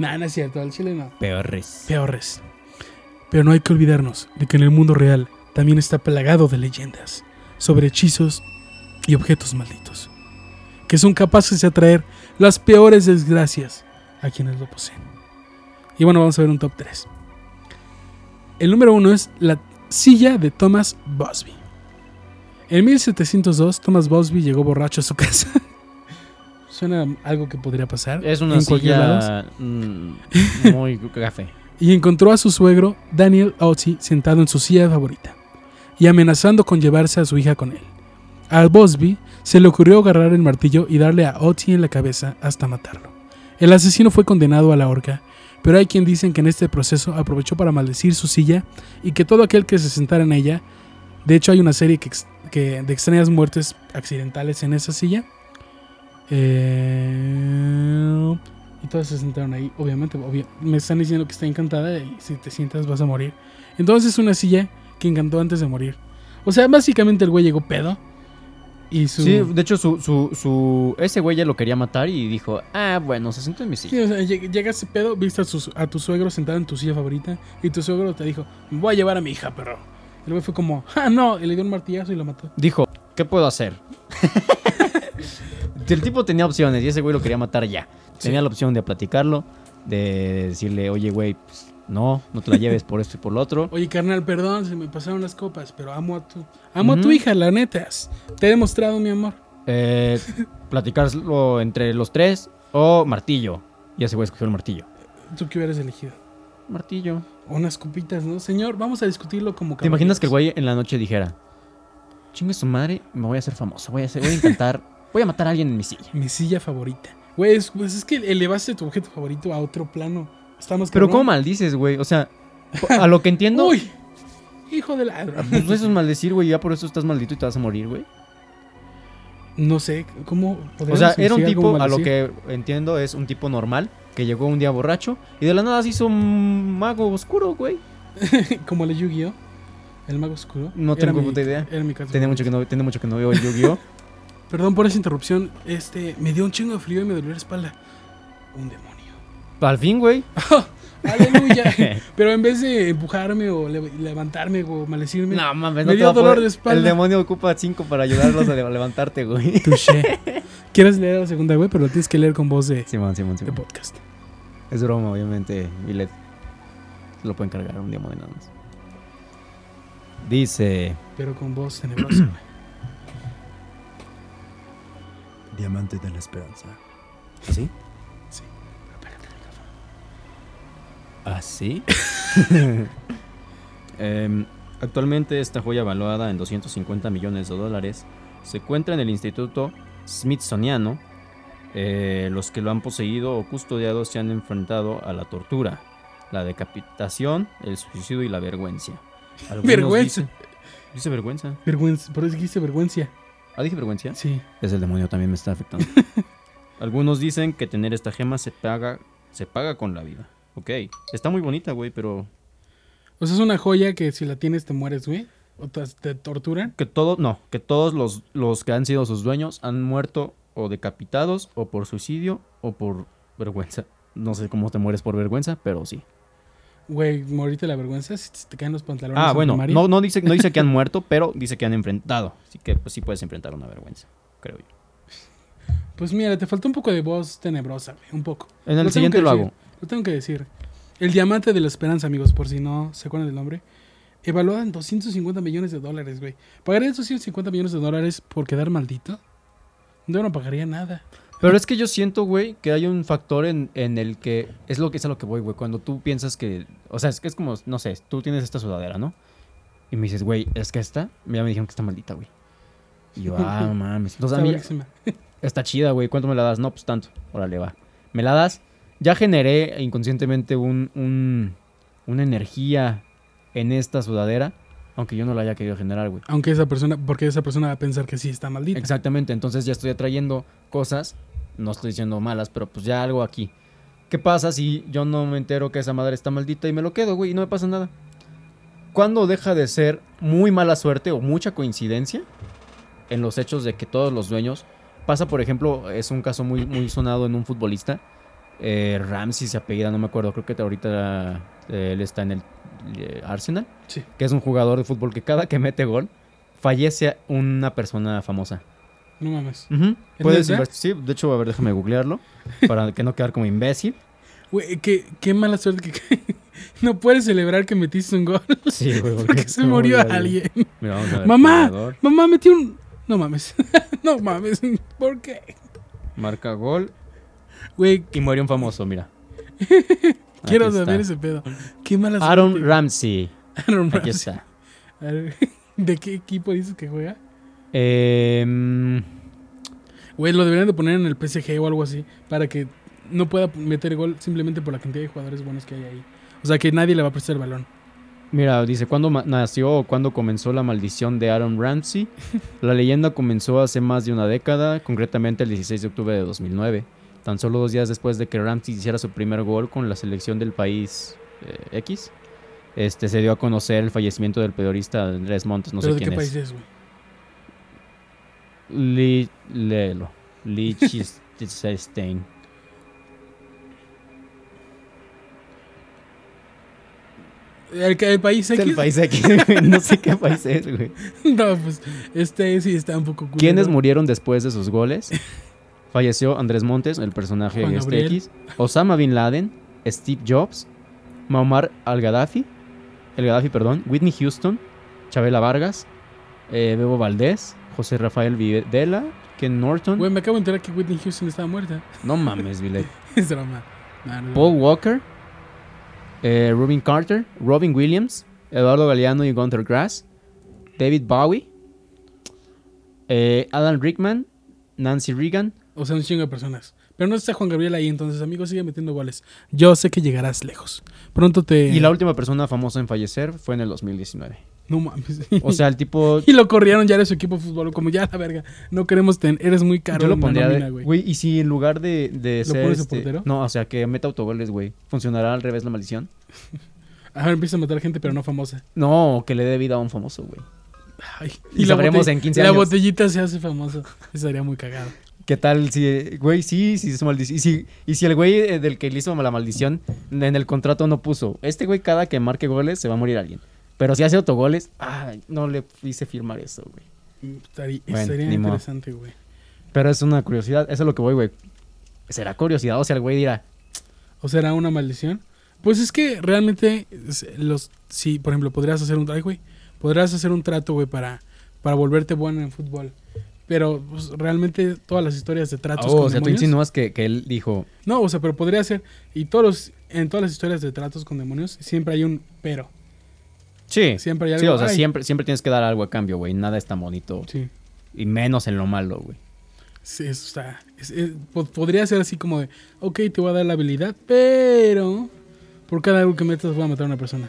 Nah, no es cierto, al chile no Peores. peores. Pero no hay que olvidarnos de que en el mundo real también está plagado de leyendas sobre hechizos y objetos malditos, que son capaces de atraer las peores desgracias a quienes lo poseen. Y bueno, vamos a ver un top 3. El número uno es la silla de Thomas Busby. En 1702, Thomas Busby llegó borracho a su casa. Suena algo que podría pasar. Es una en silla mm, muy café. y encontró a su suegro, Daniel Otzi, sentado en su silla favorita y amenazando con llevarse a su hija con él. A Bosby se le ocurrió agarrar el martillo y darle a Otzi en la cabeza hasta matarlo. El asesino fue condenado a la horca, pero hay quien dicen que en este proceso aprovechó para maldecir su silla y que todo aquel que se sentara en ella, de hecho hay una serie que, que- de extrañas muertes accidentales en esa silla, eh, y todos se sentaron ahí, obviamente. obvia- me están diciendo que está encantada y si te sientas vas a morir. Entonces es una silla que encantó antes de morir. O sea, básicamente el güey llegó pedo. Y su... Sí, de hecho, su, su, su, ese güey ya lo quería matar y dijo, ah, bueno, se sentó en mi Sí, silla. o sea, lleg- llegaste pedo, viste a, su- a tu suegro sentado en tu silla favorita y tu suegro te dijo, me voy a llevar a mi hija, pero... El güey fue como, ah, no, y le dio un martillazo y lo mató. Dijo, ¿qué puedo hacer? El tipo tenía opciones y ese güey lo quería matar ya. Tenía la opción de platicarlo, de decirle, oye, güey, pues, no, no te la lleves por esto y por lo otro. Oye, carnal, perdón, se me pasaron las copas, pero amo a tu... Amo a tu hija, la neta. Te he demostrado mi amor. Eh, platicarlo entre los tres o martillo. Y ese güey escogió el martillo. ¿Tú qué hubieras elegido? Martillo. Unas copitas, ¿no? Señor, vamos a discutirlo como ¿Te imaginas que el güey en la noche dijera, chingue su madre, me voy a hacer famoso, voy a, hacer, voy a intentar, voy a matar a alguien en mi silla? Mi silla favorita. Güey, es, pues es que elevaste tu objeto favorito a otro plano. Estamos Pero ¿cómo maldices, güey? O sea, a lo que entiendo, Uy, hijo de la... pues eso es maldecir, güey, ya por eso estás maldito y te vas a morir, güey. No sé, ¿cómo O sea, era un tipo, a lo que entiendo, es un tipo normal que llegó un día borracho y de la nada se hizo un mago oscuro, güey. Como el Yu-Gi-Oh! El mago oscuro. No tengo puta idea. Era mi caso Tiene mucho, que no, tiene mucho que no veo el Yu-Gi-Oh! Perdón por esa interrupción. Este, me dio un chingo de frío y me dolió la espalda. Un demonio. Al fin, güey. Aleluya. Pero en vez de empujarme o le- levantarme o maldecirme. No mames, Me no te dio dolor de espalda. El demonio ocupa cinco para ayudarlos a levantarte, güey. Touché. ¿Quieres leer la segunda, güey? Pero lo tienes que leer con voz de, Simón, Simón, de Simón. podcast. Es broma, obviamente. Y le lo pueden cargar un demonio nada más. Dice. Pero con voz tenebrosa, güey. Diamante de la Esperanza. Sí. ¿Así? Em, actualmente esta joya valuada en 250 millones de dólares se encuentra en el Instituto Smithsoniano. Eh, los que lo han poseído o custodiado se han enfrentado a la tortura, la decapitación, el suicidio y la vergüenza. Algunos Vergüenza. dice vergüenza. Vergüenza. Por eso dijiste vergüenza. Ah, dije vergüenza. Sí. Es el demonio también me está afectando. Algunos dicen que tener esta gema se paga, se paga con la vida. Ok, está muy bonita, güey, pero O sea, es una joya que si la tienes te mueres, güey. O te, te torturan. que todo, no, que todos los, los que han sido sus dueños han muerto o decapitados o por suicidio o por vergüenza. No sé cómo te mueres por vergüenza, pero sí. Güey, morirte la vergüenza si te caen los pantalones. Ah, en bueno, no, no, dice, no dice que han muerto, pero dice que han enfrentado. Así que pues sí puedes enfrentar una vergüenza, creo yo. Pues mira, te falta un poco de voz tenebrosa, güey. Un poco. En el siguiente lo hago. Lo tengo que decir. El diamante de la esperanza, amigos, por si no se acuerdan del nombre. evaluada en 250 millones de dólares, güey. ¿Pagaría 250 millones de dólares por quedar maldito? Yo no pagaría nada. Pero es que yo siento, güey, que hay un factor en, en el que es lo que es a lo que voy, güey. Cuando tú piensas que, o sea, es que es como, no sé, tú tienes esta sudadera, ¿no? Y me dices, güey, es que esta, ya me dijeron que está maldita, güey. Y yo, ah, no mames. Entonces a mí está chida, güey. ¿Cuánto me la das? No, pues tanto. Órale, va. Me la das. Ya generé inconscientemente un, un, una energía en esta sudadera, aunque yo no la haya querido generar, güey. Aunque esa persona, porque esa persona va a pensar que sí está maldita. Exactamente, entonces ya estoy atrayendo cosas, no estoy diciendo malas, pero pues ya algo aquí. ¿Qué pasa si yo no me entero que esa madre está maldita y me lo quedo, güey, y no me pasa nada? ¿Cuándo deja de ser muy mala suerte o mucha coincidencia en los hechos de que todos los dueños pasa, por ejemplo, es un caso muy, muy sonado en un futbolista, eh, Ramsey se apellida, no me acuerdo, creo que ahorita eh, él está en el eh, Arsenal, Sí. que es un jugador de fútbol que cada que mete gol fallece una persona famosa. No mames. Ujú. ¿Es Puedes Sí, de hecho, a ver, déjame googlearlo para que no quedar como imbécil. Güey, qué, qué mala suerte que no puedes celebrar que metiste un gol Sí, güey, porque se murió alguien. Mira, vamos a ver. Mamá, mamá metí un... No mames. no mames. ¿Por qué? Marca gol Güey, y muere un famoso, mira. quiero Aquí saber está. ese pedo. Qué mala suerte. Aaron Ramsey. Aaron Aquí Ramsey. está. ¿De qué equipo dices que juega? Em, Güey, lo deberían de poner en el PSG o algo así para que no pueda meter gol simplemente por la cantidad de jugadores buenos que hay ahí. O sea, que nadie le va a prestar el balón. mira, dice, ¿cuándo nació o cuándo comenzó la maldición de Aaron Ramsey? La leyenda comenzó hace más de una década, concretamente el 16 de octubre de 2009. Tan solo dos días después de que Ramsey hiciera su primer gol con la selección del país eh, X, este, se dio a conocer el fallecimiento del periodista Andrés Montes, no ¿Pero sé de quién qué es. país es, güey? Li, léelo. Liechtenstein. ¿El, el país X? el país X, güey, no sé qué país es, güey. no, pues este sí está un poco culero. ¿Quiénes murieron después de sus goles? Falleció Andrés Montes, el personaje Juan este Gabriel. X. Osama Bin Laden, Steve Jobs, Muammar al-Gaddafi, el Gaddafi, perdón, Whitney Houston, Chabela Vargas, eh, Bebo Valdés, José Rafael Videla, Ken Norton. Güey, me acabo de enterar que Whitney Houston estaba muerta. No mames, Vile. es broma. No, no, no. Paul Walker, eh, Robin Carter, Robin Williams, Eduardo Galeano y Gunther Grass, David Bowie, eh, Alan Rickman, Nancy Reagan, O sea, un chingo de personas. Pero no está Juan Gabriel ahí, entonces, amigo, sigue metiendo goles. Yo sé que llegarás lejos. Pronto te... y la última persona famosa en fallecer fue en el 2019. No mames. O sea, el tipo... y lo corrieron ya de su equipo de fútbol. Como ya la verga. No queremos tener... Eres muy caro Yo lo la pondría nómina, de... güey. Güey, y si en lugar de, de ¿Lo ser... pones este- portero? No, o sea, que meta autogoles, güey. ¿Funcionará al revés la maldición? Ahora empieza a matar gente, pero no famosa. No, que le dé vida a un famoso, güey. Ay, Y sabremos en 15 La años. botellita se hace famoso. Eso sería muy cagado. ¿Qué tal si, güey, sí, sí, es maldición? Y si, y si el güey eh, del que le hizo la maldición en el contrato no puso, este güey cada que marque goles se va a morir alguien. Pero si hace autogoles, ay, no le hice firmar eso, güey. Estaría, Bueno, sería interesante, güey. Pero es una curiosidad, eso es lo que voy, güey. ¿Será curiosidad o sea el güey dirá, ¿O será una maldición? Pues es que realmente, los, si, por ejemplo, podrías hacer un, ay, güey, podrías hacer un trato, güey, para, para volverte bueno en fútbol. Pero pues, realmente todas las historias de tratos oh, con o sea, tú demonios. insinúas que, que él dijo, No, o sea, pero podría ser. Y todos los, en todas las historias de tratos con demonios siempre hay un pero. sí, Siempre hay algo. sí, o sea, ay, siempre, siempre tienes que dar algo a cambio, güey. Nada es tan bonito. Sí, Y menos en lo malo, güey. sí, eso está. es- es- po- podría ser así como de, ok, te voy a dar la habilidad, pero por cada algo que metas voy a matar a una persona.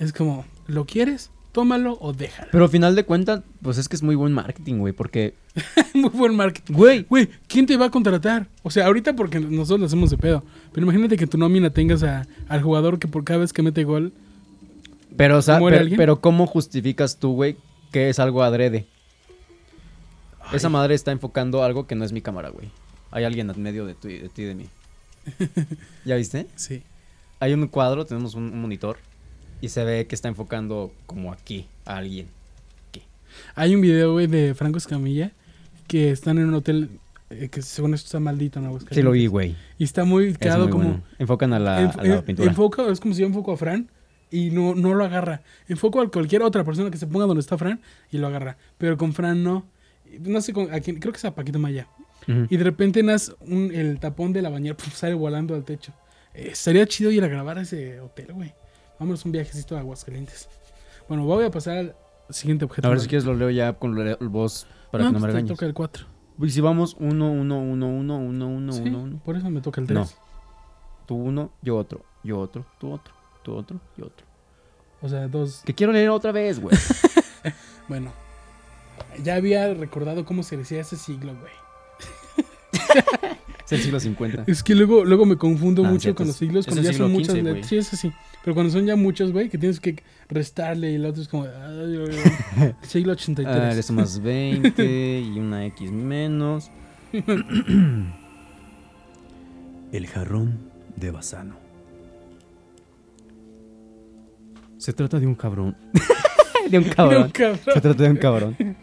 Es como, ¿lo quieres? Tómalo o déjalo. Pero al final de cuentas, pues es que es muy buen marketing, güey, porque, Muy buen marketing. güey, Güey, ¿quién te va a contratar? O sea, ahorita porque nosotros lo hacemos de pedo. Pero imagínate que tu nómina tengas a- al jugador que por cada vez que mete gol. Pero, o sea, ¿Muere pero, alguien? pero ¿cómo justificas tú, güey, que es algo adrede? Esa madre está enfocando algo que no es mi cámara, güey. Hay alguien en medio de, tu- de ti y de mí. ¿Ya viste? Sí. Hay un cuadro, tenemos un, un monitor y se ve que está enfocando como aquí a alguien. Hay un video, güey, de Franco Escamilla que están en un hotel eh, que según esto está maldito en Aguascalientes. Sí lo vi, güey. Y está muy quedado como... bueno. Enfocan a la, enf- a la en- pintura. enfoca, es como si yo enfoco a Fran y no, no lo agarra. Enfoco a cualquier otra persona que se ponga donde está Fran y lo agarra. Pero con Fran no. No sé con, a quién, creo que es a Paquito Maya. Y de repente nas un- el tapón de la bañera puf, sale volando al techo. Eh, estaría chido ir a grabar a ese hotel, güey. Vámonos un viajecito a Aguascalientes. Bueno, voy a pasar al siguiente objeto. A ver si quieres lo leo ya con la voz para que no me pues te regañes. toca el 4. Y si vamos 1, 1, 1, 1, 1, 1, Sí, 1, 1. por eso me toca el 3. No. Tú uno, yo otro, yo otro, tú otro, tú otro, yo otro. O sea, dos. Que quiero leer otra vez, güey. Bueno, ya había recordado cómo se decía ese siglo, güey. Es el siglo 50. Es que luego, luego me confundo Ah, mucho cierto, con los siglos, es cuando ya son muchas letras. Sí, es así. Pero cuando son ya muchos, güey, que tienes que restarle y el otro es como. ay, ay, ay, siglo 83. Ah, eres más 20 y una X menos. El jarrón de Basano. Se trata de un cabrón. de un cabrón. Se trata de un cabrón.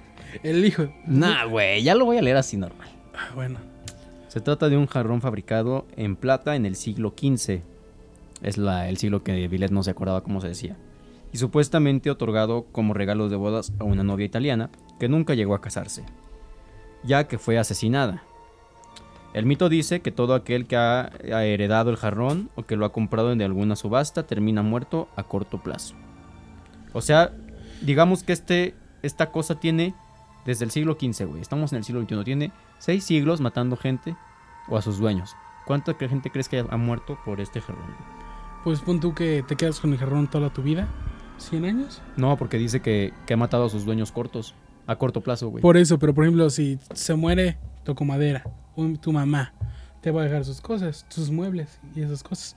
El hijo. Nah, güey, ya lo voy a leer así normal. Ah, bueno. Se trata de un jarrón fabricado en plata en el siglo XV. Es la, el siglo que Villet no se acordaba cómo se decía. Y supuestamente otorgado como regalo de bodas a una novia italiana que nunca llegó a casarse, ya que fue asesinada. El mito dice que todo aquel que ha, ha heredado el jarrón o que lo ha comprado en alguna subasta termina muerto a corto plazo. O sea, digamos que este, esta cosa tiene desde el siglo XV, güey. Estamos en el siglo XXI. Tiene seis siglos matando gente o a sus dueños. ¿Cuánta gente crees que ha muerto por este jarrón? Pues pon tú que te quedas con el jarrón toda tu vida. ¿100 años? No, porque dice que, que ha matado a sus dueños cortos. A corto plazo, güey. Por eso, pero por ejemplo, si se muere toco madera o tu mamá, te va a dejar sus cosas, sus muebles y esas cosas.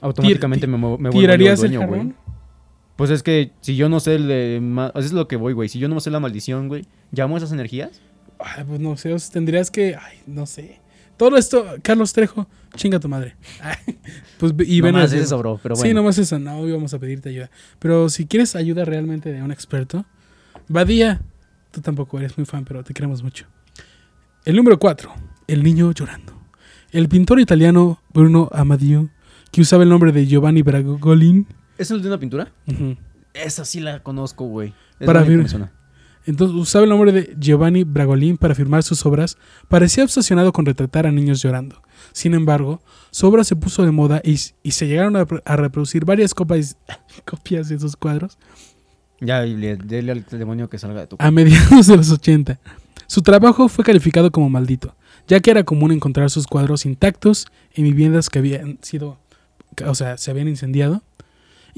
Automáticamente Tir- me, me vuelvo el ¿Tirarías el dueño, güey. jarrón? Pues es que si yo no sé el de... ma- Eso es lo que voy, güey. Si yo no sé la maldición, güey. ¿Llamo esas energías? Ay, pues no sé, tendrías que. Ay, no sé. Todo esto, Carlos Trejo, chinga tu madre. Ay, pues y ven a Nomás hacer- eso, bro. Pero bueno. Sí, nomás eso, no íbamos a pedirte ayuda. Pero si quieres ayuda realmente de un experto, Badía, tú tampoco eres muy fan, pero te queremos mucho. El número 4, El niño llorando. El pintor italiano Bruno Amadio, que usaba el nombre de Giovanni Bragolin, ¿Es el de una pintura? Esa sí la conozco, güey. Es Para suena. entonces usaba el nombre de Giovanni Bragolin para firmar sus obras, parecía obsesionado con retratar a niños llorando. Sin embargo, su obra se puso de moda y, y se llegaron a, a reproducir varias copias, copias de sus cuadros Ya, dile al demonio que salga de tu... a mediados de los 80. Su trabajo fue calificado como maldito, ya que era común encontrar sus cuadros intactos en viviendas que habían sido, o sea, se habían incendiado.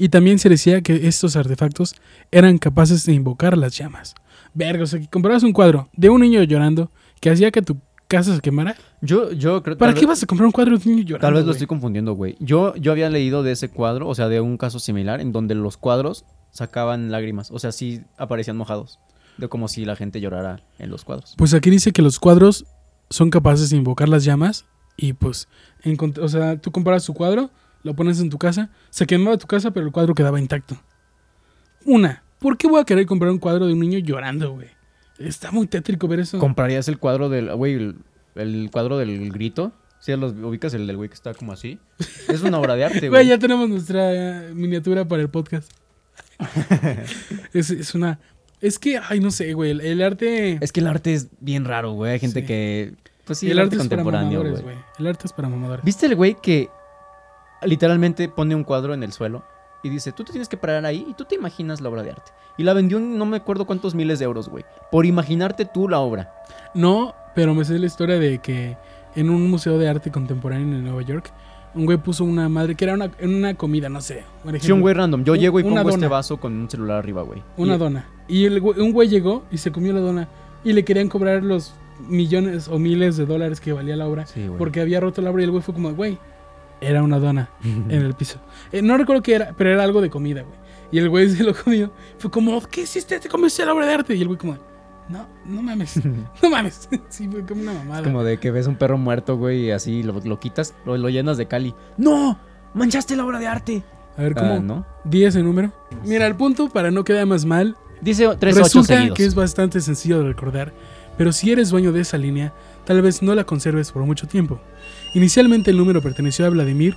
Y también se decía que estos artefactos eran capaces de invocar las llamas. Verga, o sea, que comprabas un cuadro de un niño llorando que hacía que tu casa se quemara. Yo, yo creo... ¿Para qué vez- vas a comprar un cuadro de un niño llorando? Tal vez lo estoy confundiendo, güey. Yo, yo había leído de ese cuadro, o sea, de un caso similar, en donde los cuadros sacaban lágrimas. O sea, sí aparecían mojados. De como si la gente llorara en los cuadros. Pues aquí dice que los cuadros son capaces de invocar las llamas y pues, o sea, tú comparas su cuadro, lo pones en tu casa, se quemaba tu casa, pero el cuadro quedaba intacto. Una, ¿por qué voy a querer comprar un cuadro de un niño llorando, güey? Está muy tétrico ver eso. ¿Comprarías el cuadro del. Güey, el, el cuadro del grito? Si los ubicas, el del güey que está como así. Es una obra de arte, Güey, güey. ya tenemos nuestra eh, miniatura para el podcast. es, es una... Es que, ay, no sé, güey, el, el arte... Es que el arte es bien raro, güey. Hay gente Sí. que. Pues sí, el arte es para contemporáneo, mamadores, güey. güey. El arte es para mamadores. ¿Viste el güey que literalmente pone un cuadro en el suelo y dice, tú te tienes que parar ahí y tú te imaginas la obra de arte? Y la vendió en no me acuerdo cuántos miles de euros, güey. Por imaginarte tú la obra. No, pero me sé la historia de que en un museo de arte contemporáneo en Nueva York, un güey puso una madre que era una, en una comida, no sé. Sí, ejemplo, un güey random. Yo Un- llego y pongo este vaso con un celular arriba, güey. Una Y- dona. Y el un güey llegó y se comió la dona. Y le querían cobrar los millones o miles de dólares que valía la obra. Sí. Porque había roto la obra y el güey fue como, güey, era una dona en el piso. Eh, no recuerdo qué era, pero era algo de comida, güey. Y el güey se lo comió. Fue como, ¿qué hiciste? ¿Te comiste la obra de arte? Y el güey como, no, no mames, no mames. sí, fue como una mamada. Como de que ves un perro muerto, güey, y así lo, lo quitas, lo, lo llenas de cali. ¡No! ¡Manchaste la obra de arte! A ver, ¿cómo? Ah, ¿no? ¿Di ese número? Mira, el punto, para no quedar más mal, Dice tres ocho resulta seguidos. que es bastante sencillo de recordar, pero si eres dueño de esa línea, tal vez no la conserves por mucho tiempo. Inicialmente el número perteneció a Vladimir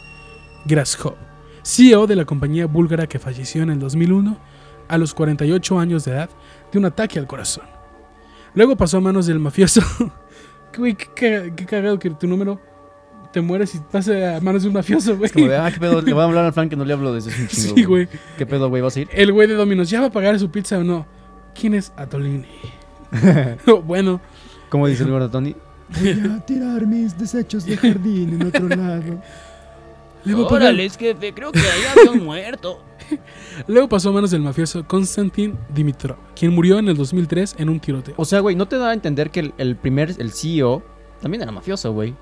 Grashov, CEO de la compañía búlgara que falleció en el 2001 a los 48 años de edad de un ataque al corazón. Luego pasó a manos del mafioso. Güey, qué, qué cagado que tu número te mueres y pasa a manos de un mafioso, güey. Como de, ah, qué pedo, le voy a hablar al Frank que no le hablo desde un chingo. Sí, güey. ¿Qué pedo, güey? ¿Vas a ir? El güey de Domino's, ¿ya va a pagar su pizza o no? ¿Quién es Atolini? Bueno, ¿Cómo dice el gordo Tony? Voy a tirar mis desechos de jardín en otro lado. le va a pagar. jefe, creo que ahí había un muerto. Luego pasó a manos del mafioso Konstantin Dimitrov, quien murió en el 2003 en un tiroteo. O sea, güey, ¿no te da a entender que el, el primer, el CEO, también era mafioso, güey?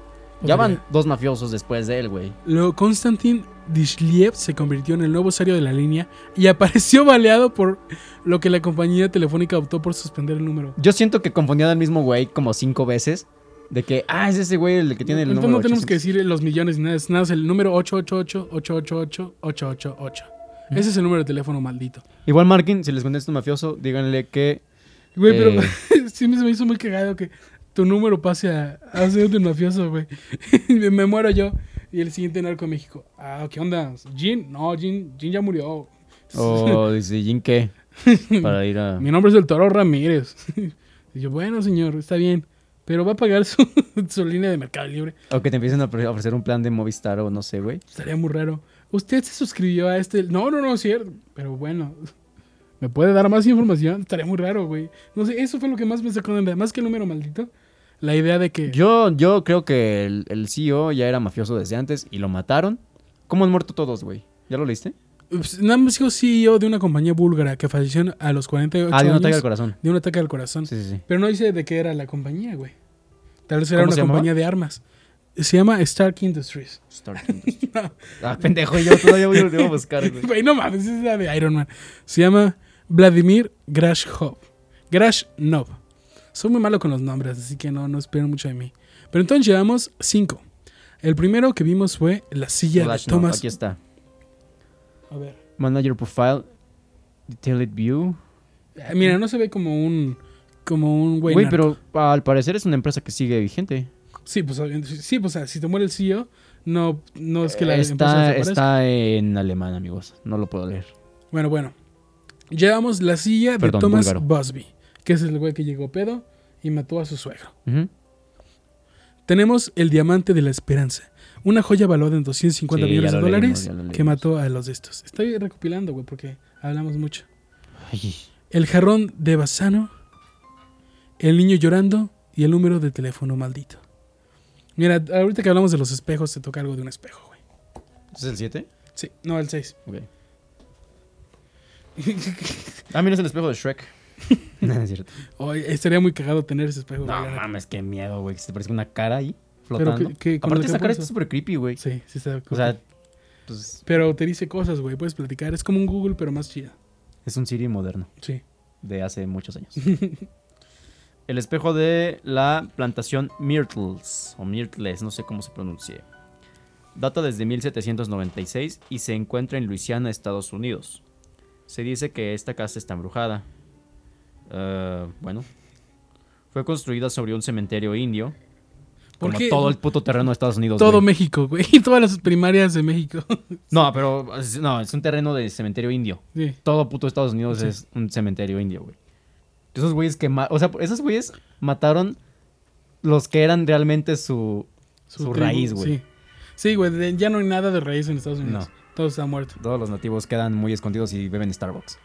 Ya van dos mafiosos después de él, güey. Luego Konstantin Dishliev se convirtió en el nuevo usuario de la línea y apareció baleado por lo que la compañía telefónica optó por suspender el número. Yo siento que confundían al mismo güey como cinco veces. De que, ah, es ese güey el que tiene el Entonces número no tenemos que 800. decir los millones ni nada, es nada, es el número 888-888-888. Ese es el número de teléfono maldito. Igual Markin, si les contesta un mafioso, díganle que... Güey, pero eh, sí me hizo muy cagado que tu número pase a, a ser un mafioso, güey. me, me muero yo. Y el siguiente narco de México. Ah, ¿qué onda? ¿Jin? No, Jin, Jin ya murió. O dice, ¿Jin qué? Para ir a... Mi nombre es el Toro Ramírez. y yo, bueno, señor, está bien. Pero va a pagar su, su línea de Mercado Libre. O que te empiecen a ofre- a ofrecer un plan de Movistar o no sé, güey. Estaría muy raro. ¿Usted se suscribió a este? No, no, no, es cierto. Pero bueno, ¿me puede dar más información? Estaría muy raro, güey. No sé, eso fue lo que más me sacó de onda. Más que el número maldito. La idea de que... Yo, yo creo que el, el CEO ya era mafioso desde antes y lo mataron. ¿Cómo han muerto todos, güey? ¿Ya lo leíste? Nada más dijo CEO de una compañía búlgara que falleció a los 48 Ah, de un años ataque al corazón. de un ataque al corazón. Sí, sí, sí. Pero no dice de qué era la compañía, güey. Tal vez era ¿Cómo una llamaba? compañía de armas. Se llama Stark Industries. Stark Industries. ah, pendejo, yo todavía voy, a buscar, güey. Güey, no mames, es la de Iron Man. Se llama Vladimir Grashov. Grashnov. Soy muy malo con los nombres, así que no, no esperen mucho de mí. Pero entonces llevamos cinco. El primero que vimos fue la silla Flash, de no, Thomas. aquí está. A ver. Manager Profile. Detailed View. Eh, Mira, no se ve como un. Como un güey. Güey, pero al parecer es una empresa que sigue vigente. Sí, pues, sí, pues, si te muere el CEO, no, no es que la empresa está, desaparezca. está en alemán, amigos. No lo puedo leer. Bueno, bueno. Llevamos la silla de Thomas búlgaro. Busby, que es el güey que llegó pedo y mató a su suegro. Tenemos el diamante de la esperanza, una joya valuada en 250 Sí, millones de dólares leímos, que mató a los de estos. Estoy recopilando, güey, porque hablamos mucho. Ay, El jarrón de Bassano, el niño llorando y el número de teléfono maldito. Mira, ahorita que hablamos de los espejos, te toca algo de un espejo, güey. ¿Es el 7? Sí, no, el 6. Ok. Ah, mira, es el espejo de Shrek. no, es cierto. Estaría muy cagado tener ese espejo. No güey, mames, qué miedo, güey. Que se te parezca una cara ahí Pero flotando. que- que con Aparte, esa cara está súper creepy, güey. Sí, sí está O sea, pues Pero te dice cosas, güey. Puedes platicar. Es como un Google, pero más chida. es un Siri moderno Sí. de hace muchos años. el espejo de la plantación Myrtles, o Myrtles, no sé cómo se pronuncie. Data desde 1796 y se encuentra en Luisiana, Estados Unidos. Se dice que esta casa está embrujada. Eh, bueno. Fue construida sobre un cementerio indio. ¿Por Como todo el puto terreno de Estados Unidos. Todo güey. México, güey. Todas las primarias de México. No, pero no, es un terreno de cementerio indio. sí. Todo puto Estados Unidos Sí. es un cementerio indio, güey. Esos güeyes que o sea, esos güeyes mataron los que eran realmente su su, tribu, raíz, güey. Sí. Sí, güey. Ya no hay nada de raíz en Estados Unidos. Todo está muerto. Todos los nativos quedan muy escondidos y beben Starbucks.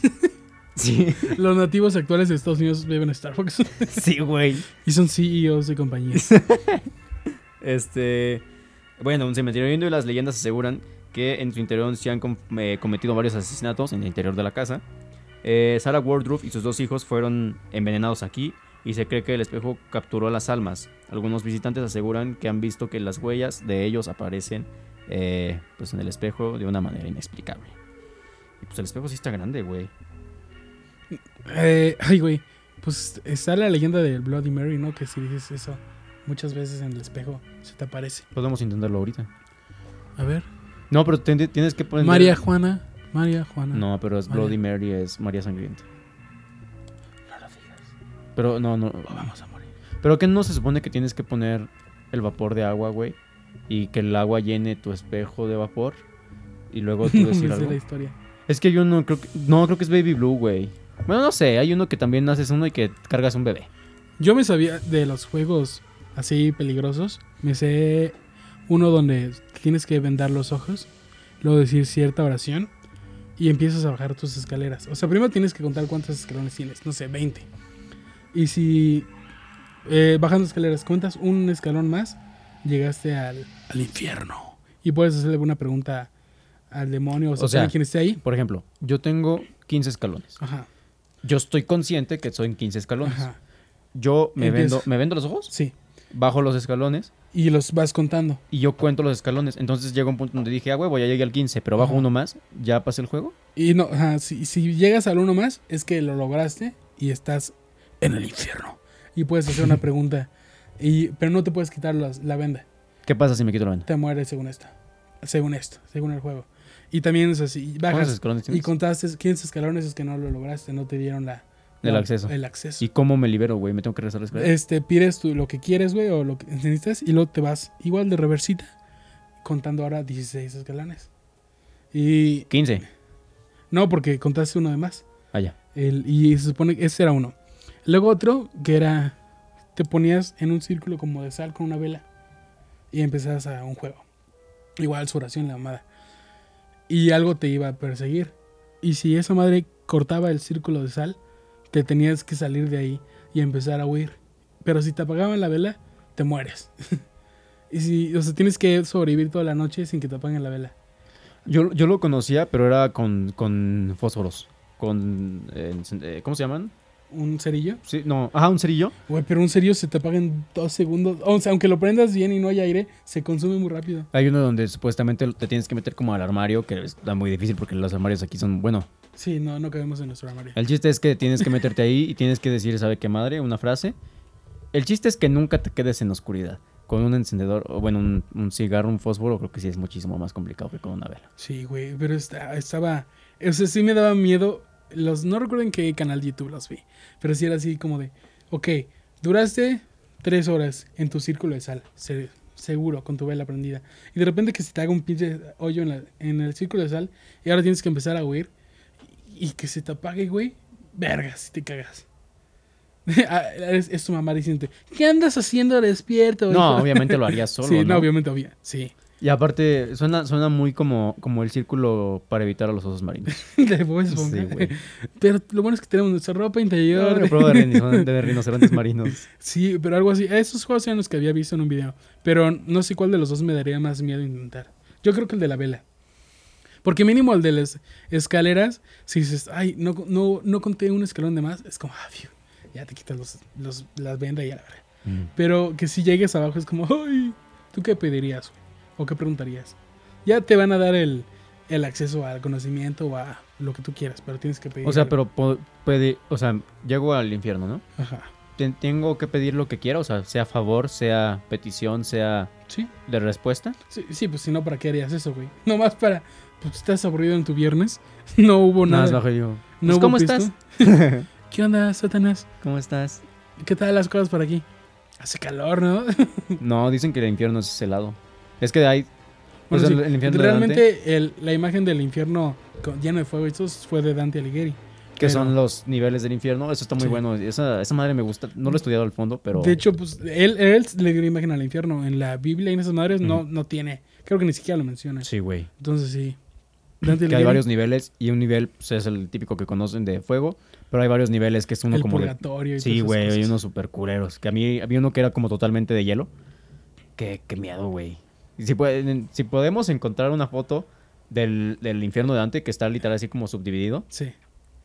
sí, Los nativos actuales de Estados Unidos beben Starbucks. sí, güey. y son CEOs de compañías. Este, bueno, un cementerio indio y las leyendas aseguran que en su interior se han com- eh, cometido varios asesinatos en el interior de la casa. Eh, Sarah Wardroof y sus dos hijos fueron envenenados aquí y se cree que el espejo capturó las almas. Algunos visitantes aseguran que han visto que las huellas de ellos aparecen eh, pues en el espejo de una manera inexplicable. Y pues el espejo sí está grande, güey. Eh, ay, güey. Pues está la leyenda del Bloody Mary, ¿no? Que si dices eso muchas veces en el espejo se te aparece. Podemos intentarlo ahorita. A ver. No, pero tienes que poner... María Juana. María Juana. No, pero es María. Bloody Mary, es María Sangrienta. Pero no, no. O vamos a morir. Pero que no se supone que tienes que poner el vapor de agua, güey. Y que el agua llene tu espejo de vapor. y luego tú No decir sé algo. la historia. Es que hay uno, creo que, no, creo que es Baby Blue, güey. Bueno, no sé, hay uno que también haces uno y que cargas un bebé. Yo me sabía de los juegos así peligrosos. Me sé uno donde tienes que vendar los ojos, luego decir cierta oración y empiezas a bajar tus escaleras. O sea, primero tienes que contar cuántos escalones tienes, no sé, 20. Y si eh, bajando escaleras cuentas un escalón más, llegaste al, al infierno. Y puedes hacerle una pregunta al demonio o, O sea, sea, quien esté ahí. Por ejemplo, yo tengo 15 escalones. Ajá, Yo estoy consciente que son 15 escalones. ajá, Yo me Empieza. vendo, me vendo los ojos, sí. Bajo los escalones Y los vas contando. y yo cuento los escalones. Entonces llega un punto donde dije, ah, huevo, ya llegué al 15, pero bajo Ajá. uno más, ¿ya pasé el juego? Y no, ajá, si, si llegas al uno más, es que lo lograste y estás en el infierno. Y puedes hacer una pregunta. Y, pero no te puedes quitar las- la venda. ¿Qué pasa si me quito la venda? Te mueres según esto. Según esto, según el juego. Y también es así. ¿Cuántos Bajas escalones y contaste 15 escalones es que no lo lograste, no te dieron la, El acceso. El acceso. ¿Y cómo me libero, güey? ¿Me tengo que regresar a la escalera? Este, pides tú lo que quieres, güey, o lo que necesitas, y luego te vas igual de reversita, contando ahora 16 escalones. Y 15. no, porque contaste uno de más. Allá. El- y se supone que ese era uno. Luego otro que era, te ponías en un círculo como de sal con una vela y empezabas a un juego. Igual su oración, la amada. Y algo te iba a perseguir. Y si esa madre cortaba el círculo de sal, te tenías que salir de ahí y empezar a huir. Pero si te apagaban la vela, te mueres. y si, o sea, tienes que sobrevivir toda la noche sin que te apaguen la vela. Yo, yo lo conocía, pero era con, con fósforos. Con. eh, eh, ¿Cómo se llaman? Un cerillo. Sí, no. Ajá, un cerillo. Güey, pero un serio se te apaga en dos segundos. O sea, aunque lo prendas bien y no hay aire, se consume muy rápido. Hay uno donde supuestamente te tienes que meter como al armario, que está muy difícil porque los armarios aquí son. Bueno, Sí, no, no cabemos en nuestro armario. el chiste es que tienes que meterte ahí y tienes que decir, ¿sabe qué madre? Una frase. El chiste es que nunca te quedes en oscuridad. Con un encendedor, o bueno, un, un cigarro, un fósforo, creo que sí es muchísimo más complicado que con una vela. Sí, güey, pero esta- estaba... O sea, sí me daba miedo. Los, no recuerdo en qué canal de YouTube los vi. Pero sí era así como de... Ok, duraste tres horas en tu círculo de sal. se- seguro, con tu vela prendida. Y de repente que se te haga un pinche hoyo en, la- en el círculo de sal. Y ahora tienes que empezar a huir. Y, que se te apague, güey. Vergas, si te cagas. Ah, es, es tu mamá diciendo, ¿qué andas haciendo despierto? No, hijo?" obviamente lo harías solo, sí, no, ¿no? obviamente, obvio. Sí. Y aparte, suena, suena muy como, como el círculo para evitar a los osos marinos. De Bob Esponja. Sí, güey. Pero lo bueno es que tenemos nuestra ropa interior. Prueba de, de rinocerontes marinos. Sí, pero algo así. Esos juegos eran los que había visto en un video. Pero no sé cuál de los dos me daría más miedo intentar. Yo creo que el de la vela. Porque mínimo el de las escaleras, si dices, ay, no, no, no conté un escalón de más, es como, ah, fiu, ya te quitas los, los, las vendas y ya la verdad. Pero que si llegues abajo es como, ay, ¿tú qué pedirías? güey? ¿O qué preguntarías? Ya te van a dar el, el acceso al conocimiento o a lo que tú quieras, pero tienes que pedir. O sea, algo. pero puede, o sea, llego al infierno, ¿no? Ajá. Ten- Tengo que pedir lo que quiera, o sea, sea favor, sea petición, sea Sí, de respuesta. sí, sí, pues si no, ¿para qué harías eso, güey? Nomás para, pues estás aburrido en tu viernes, no hubo Nada nada. más bajo y no "Pues, ¿cómo pisto. estás? ¿Qué onda, Satanás? ¿Cómo estás? ¿Qué tal las cosas por aquí? Hace calor, ¿no? No, dicen que el infierno es helado. Es que hay, o Bueno, sea, sí, el infierno de realmente el- la imagen del infierno con- lleno de fuego, esto fue de Dante Alighieri. que pero- son los niveles del infierno, eso está muy Sí. bueno. Esa, esa madre me gusta, no lo he estudiado al fondo, pero... De hecho, pues él, él le dio una imagen al infierno. En la Biblia y en esas madres no, Ujú. no tiene. Creo que ni siquiera lo menciona. Sí, güey. Entonces sí. Dante Que hay varios niveles y un nivel pues, es el típico que conocen de fuego, pero hay varios niveles que es uno el como de... purgatorio y Sí, güey, hay unos super culeros. Que a mí había uno que era como totalmente de hielo. Qué, qué miedo, güey. Si, pueden, si podemos encontrar una foto del, del infierno de Dante que está literal así como subdividido, Sí.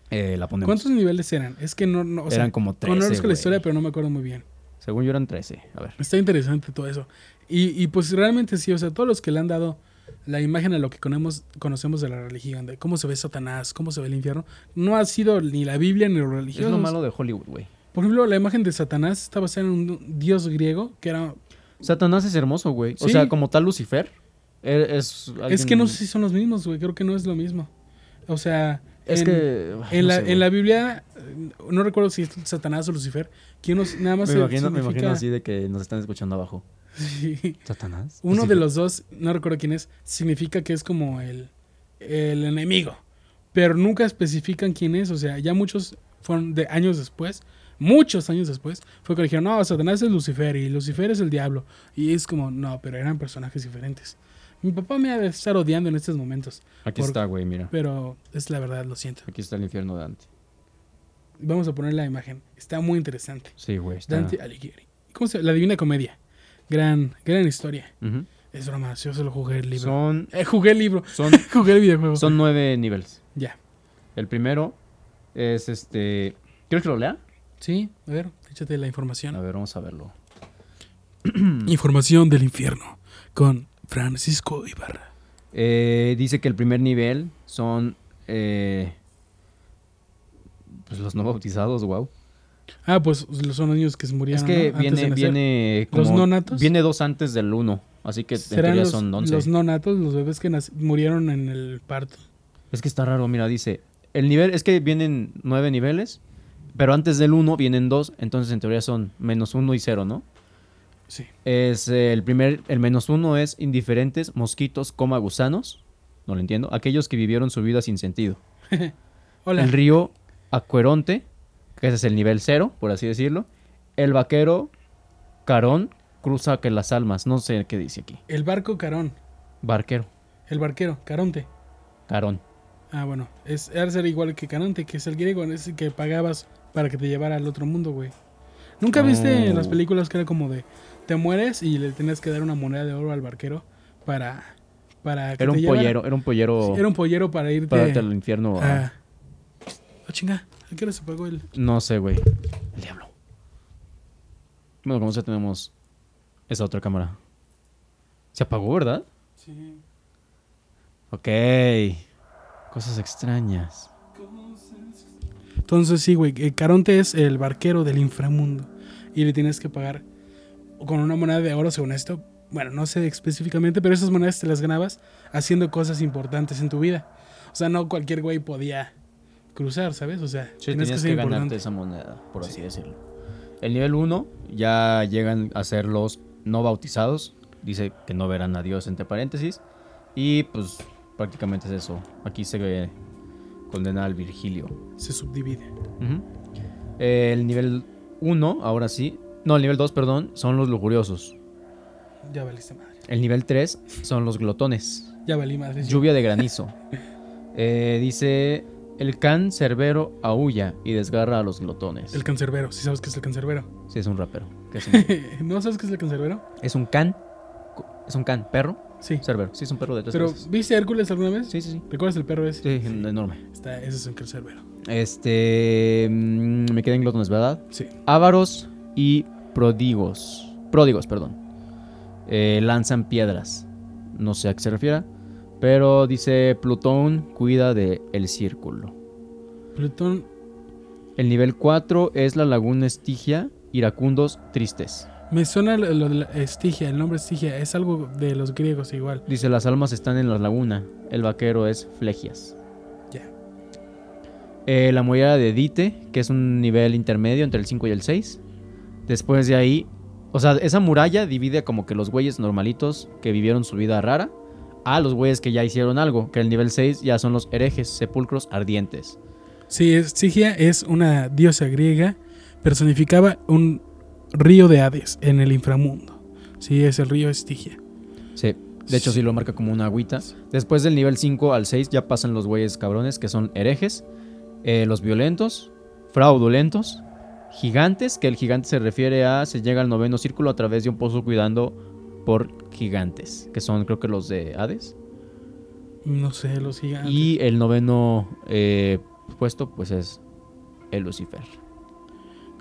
eh, la ponemos. ¿Cuántos niveles eran? Es que no, no o sea, Eran como 13, conozco la historia, pero no me acuerdo muy bien. Según yo eran 13. A ver. Está interesante todo eso. Y, y pues realmente sí, o sea, todos los que le han dado la imagen a lo que conocemos, conocemos de la religión, de cómo se ve Satanás, cómo se ve el infierno, no ha sido ni la Biblia ni los Es religiosos. lo malo de Hollywood, güey. Por ejemplo, la imagen de Satanás está basada en un dios griego que era... Satanás es hermoso, güey. O sea, como tal Lucifer. e- Es, Es que no sé si son los mismos, güey, creo que no es lo mismo. O sea, Es en, que... en, no la, sé, en la Biblia, no recuerdo si es Satanás o Lucifer, nada más Me imagino así de que nos están escuchando abajo. Sí. ¿Satanás? Uno de los dos, no recuerdo quién es, significa que es como el, el enemigo. Pero nunca especifican quién es. O sea, ya muchos fueron de años después, muchos años después, fue que dijeron, no, Satanás es Lucifer y Lucifer es el diablo. Y es como, no, pero eran personajes diferentes. Mi papá me ha de estar odiando en estos momentos. Aquí Por- está, güey, mira. Pero es la verdad, lo siento. Aquí está el infierno de Dante. Vamos a poner la imagen. Está muy interesante. Sí, güey. Está... Dante Alighieri. ¿Cómo se La Divina Comedia. Gran, gran historia. Es broma, yo solo jugué el libro. Son, Eh, jugué el libro. son, jugué el videojuego. son nueve niveles. Ya. El primero es este... ¿Quieres que lo lea? Sí, a ver, échate la información. A ver, vamos a verlo. Información del infierno con Francisco Ibarra. Eh, dice que el primer nivel son... eh, pues los no bautizados, wow. Ah, pues son niños que se murieron. Es que viene, viene ¿Los como- no natos? Viene dos antes del uno. Así que en ¿Serán teoría los, son 11. los no natos, los bebés que murieron en el parto? Es que está raro, mira, dice. El nivel, es que vienen nueve niveles, pero antes del uno vienen dos, entonces en teoría son menos uno y cero, ¿no? Sí. Es eh, el primer, el menos uno es indiferentes, mosquitos, coma gusanos. No lo entiendo. Aquellos que vivieron su vida sin sentido. Hola. El río Acueronte, que ese es el nivel cero, por así decirlo. El vaquero Carón cruza que las almas. No sé qué dice aquí. El barco Carón. Barquero, El barquero, Caronte. Carón. Ah, bueno. Es ser igual que Caronte, que es el griego, es el que pagabas para que te llevara al otro mundo, güey. ¿Nunca viste en las Oh. películas que era como de te mueres y le tenías que dar una moneda de oro al barquero para para que Era te un llevara? pollero, era un pollero Era un pollero para irte para darte al infierno. a- a... Oh, chinga. ¿A qué hora se pagó el...? No sé, güey. El diablo. Bueno, como ya tenemos esa otra cámara. Se apagó, ¿verdad? Sí. Ok. Cosas extrañas. Entonces sí, güey. eh, Caronte es el barquero del inframundo. Y le tienes que pagar con una moneda de oro, según esto. Bueno, no sé específicamente, pero esas monedas te las ganabas haciendo cosas importantes en tu vida. O sea, no cualquier güey podía cruzar, ¿sabes? O sea, Sí, tienes que que, ser ganarte importante. esa moneda, por así decirlo. El nivel 1 ya llegan a ser los no bautizados. Dice que no verán a Dios entre paréntesis. Y pues prácticamente es eso. Aquí se ve condena al Virgilio. Se subdivide. El nivel 1, ahora sí. No, el nivel 2, perdón, son los lujuriosos. Ya valiste madre. El nivel 3 son los glotones. Ya valí madre. Lluvia de granizo. Eh, dice, el can cerbero aúlla y desgarra a los glotones. El cancerbero. ¿Sí sabes qué es el cancerbero? Sí, es un rapero. que es, un, ¿No sabes qué es el cancerbero? es un can. Es un can, perro, Sí. cerbero. Sí, es un perro de tres Pero. ¿viste Hércules alguna vez? Sí, sí, sí. ¿Recuerdas el perro ese? Sí, enorme. Está, ese es un cancerbero. Este. mm, me quedan glotones, ¿verdad? Sí. Ávaros y pródigos. Pródigos, perdón. Eh, lanzan piedras. No sé a qué se refiere. Pero dice Plutón cuida de el círculo. Plutón. El nivel 4 es la laguna Estigia, iracundos tristes. Me suena lo, lo Estigia, el nombre Estigia. Es algo de los griegos igual. Dice las almas están en la laguna. El vaquero es Flegias. Ya. Eh, la muralla de Dite, que es un nivel intermedio entre el 5 y el 6. Después de ahí, o sea, esa muralla divide como que los güeyes normalitos que vivieron su vida rara a los güeyes que ya hicieron algo, que el nivel 6 ya son los herejes, sepulcros ardientes. Sí, Estigia es una diosa griega. Personificaba un río de Hades en el inframundo. Sí, es el río Estigia. Sí, de hecho sí lo marca como una agüita. Después del nivel 5 al 6 ya pasan los güeyes cabrones que son herejes, eh, los violentos, fraudulentos, gigantes, que el gigante se refiere a se llega al noveno círculo a través de un pozo cuidando por gigantes, que son creo que los de Hades. No sé, los gigantes. Y el noveno eh, puesto pues es el Lucifer.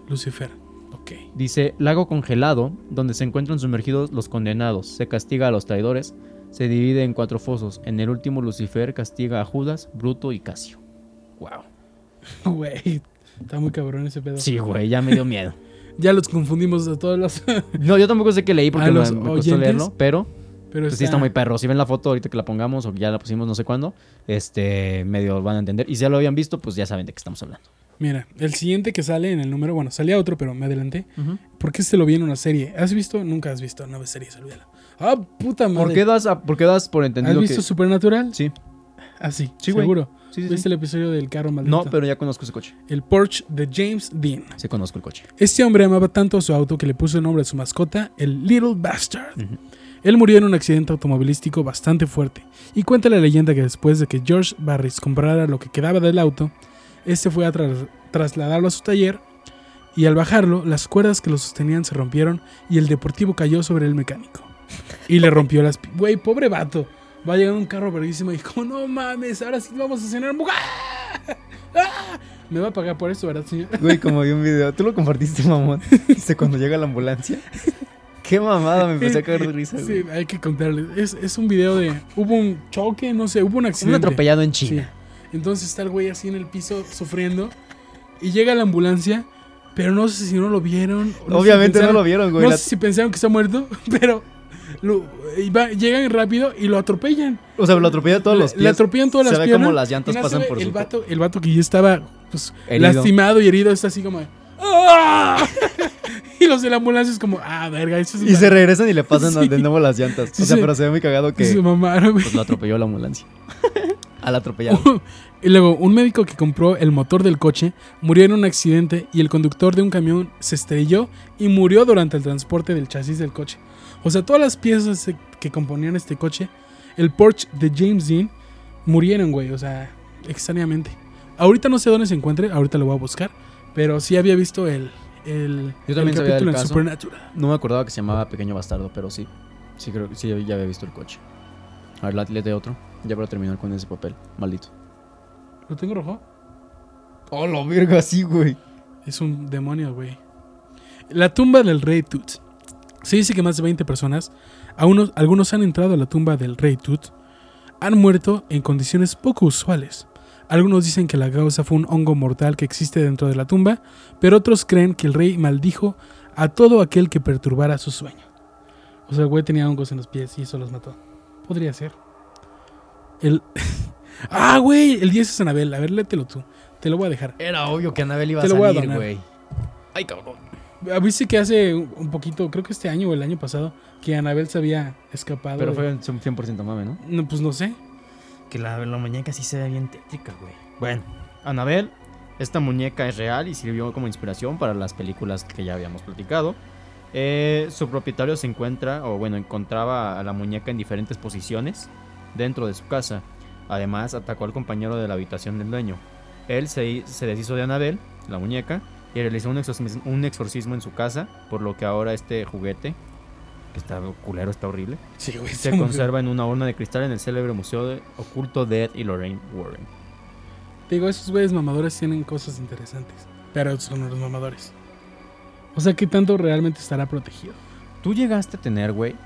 Lucifer. Ok. Dice, lago congelado, donde se encuentran sumergidos los condenados, se castiga a los traidores, se divide en cuatro fosos. En el último Lucifer castiga a Judas, Bruto y Casio. Wow. Güey, está muy cabrón ese pedo. Sí, güey, ya me dio miedo. Ya los confundimos de todos los... No, yo tampoco sé qué leí porque A me, me costó oyentes, leerlo, pero Pero pues sí está muy perro. Si ven la foto ahorita que la pongamos o ya la pusimos no sé cuándo, este, medio van a entender. Y si ya lo habían visto, pues ya saben de qué estamos hablando. Mira, el siguiente que sale en el número... Bueno, salía otro, pero me adelanté. Porque este lo vi en una serie. ¿Has visto? Nunca has visto. Ves series, olvídalo. Ah, puta madre. ¿Por qué das, a- por qué das por ¿Has entendido visto que...? Supernatural? Sí. Así, Sí, seguro. Sí, sí, ¿Viste el episodio del carro maldito? No, pero ya conozco ese coche. El Porsche de James Dean. Sí conozco el coche. Este hombre amaba tanto a su auto que le puso el nombre a su mascota, el Little Bastard. Él murió en un accidente automovilístico bastante fuerte. Y cuenta la leyenda que después de que George Barris comprara lo que quedaba del auto, este fue a tras- trasladarlo a su taller y al bajarlo, las cuerdas que lo sostenían se rompieron y el deportivo cayó sobre el mecánico. Y le rompió las... Güey, pobre vato. Va llegando un carro verguísimo y como, no mames, ahora sí vamos a cenar. ¡Ah! ¡Ah! Me va a pagar por eso, ¿verdad, señor? Güey, como vi un video, tú lo compartiste, mamón. Dice cuando llega la ambulancia. Qué mamada, me empecé a caer de risa, güey. Sí, hay que contarle. Es, es un video de. Hubo un choque, no sé, hubo un Un accidente. atropellado en Sí. China. Entonces está el güey así en el piso sufriendo. Y llega la ambulancia. Pero no sé si no lo vieron. sé si Obviamente no lo vieron, güey. No La- sé si pensaron que está muerto. Pero lo- y va- llegan rápido y lo atropellan. O sea, lo atropella todos los pies. Le atropellan todas Se las ve piernas. como las llantas pasan por el su- vato, el vato que ya estaba pues, lastimado y herido está así como. ¡Ah! y los de la ambulancia es como, ah, verga, eso es Y se regresan y le pasan Sí. de nuevo las llantas. Sí, o sea, sí. pero se ve muy cagado que Se mamaron, güey. pues, lo atropelló la ambulancia. Al atropellado. y luego, un médico que compró el motor del coche murió en un accidente y el conductor de un camión se estrelló y murió durante el transporte del chasis del coche. O sea, todas las piezas que componían este coche, el Porsche de James Dean, murieron, güey. O sea, extrañamente. Ahorita no sé dónde se encuentre, ahorita lo voy a buscar. Pero sí había visto el, el, Yo también el sabía del capítulo en. Supernatural. No me acordaba que se llamaba Pequeño Bastardo, pero sí. Sí, creo que sí, ya había visto el coche. A ver, léete otro. Ya para terminar con ese papel. Maldito. ¿Lo tengo rojo? Oh, la verga, sí, güey. Es un demonio, güey. La tumba del rey Tut. Se dice que más de 20 personas, unos- algunos han entrado a la tumba del rey Tut, han muerto en condiciones poco usuales. Algunos dicen que la causa fue un hongo mortal que existe dentro de la tumba, pero otros creen que el rey maldijo a todo aquel que perturbara su sueño. O sea, el güey tenía hongos en los pies y eso los mató. Podría ser. El... ah, güey, el 10 es Anabel. A ver, léetelo tú. Te lo voy a dejar. Era obvio que Anabel iba Te a lo voy a salir, güey. Ay, cabrón. Ah, Viste que hace un poquito, creo que este año o el año pasado, que Anabel se había escapado. Pero de- fue un 100% mame, ¿no? No, pues no sé. Que la, la muñeca sí se ve bien tétrica, güey. Bueno, Anabel, esta muñeca es real y sirvió como inspiración para las películas que ya habíamos platicado. Eh, su propietario se encuentra, o bueno, encontraba a la muñeca en diferentes posiciones dentro de su casa. Además, atacó al compañero de la habitación del dueño. Él se, se deshizo de Anabel, la muñeca, y realizó un exorcismo, un exorcismo en su casa, por lo que ahora este juguete, que está culero, está horrible, Sí, güey. se conserva en una urna de cristal en el célebre museo de oculto de Ed y Lorraine Warren. Digo, esos güeyes mamadores tienen cosas interesantes. Pero son los mamadores. O sea, ¿qué tanto realmente estará protegido? Tú llegaste a tener, güey.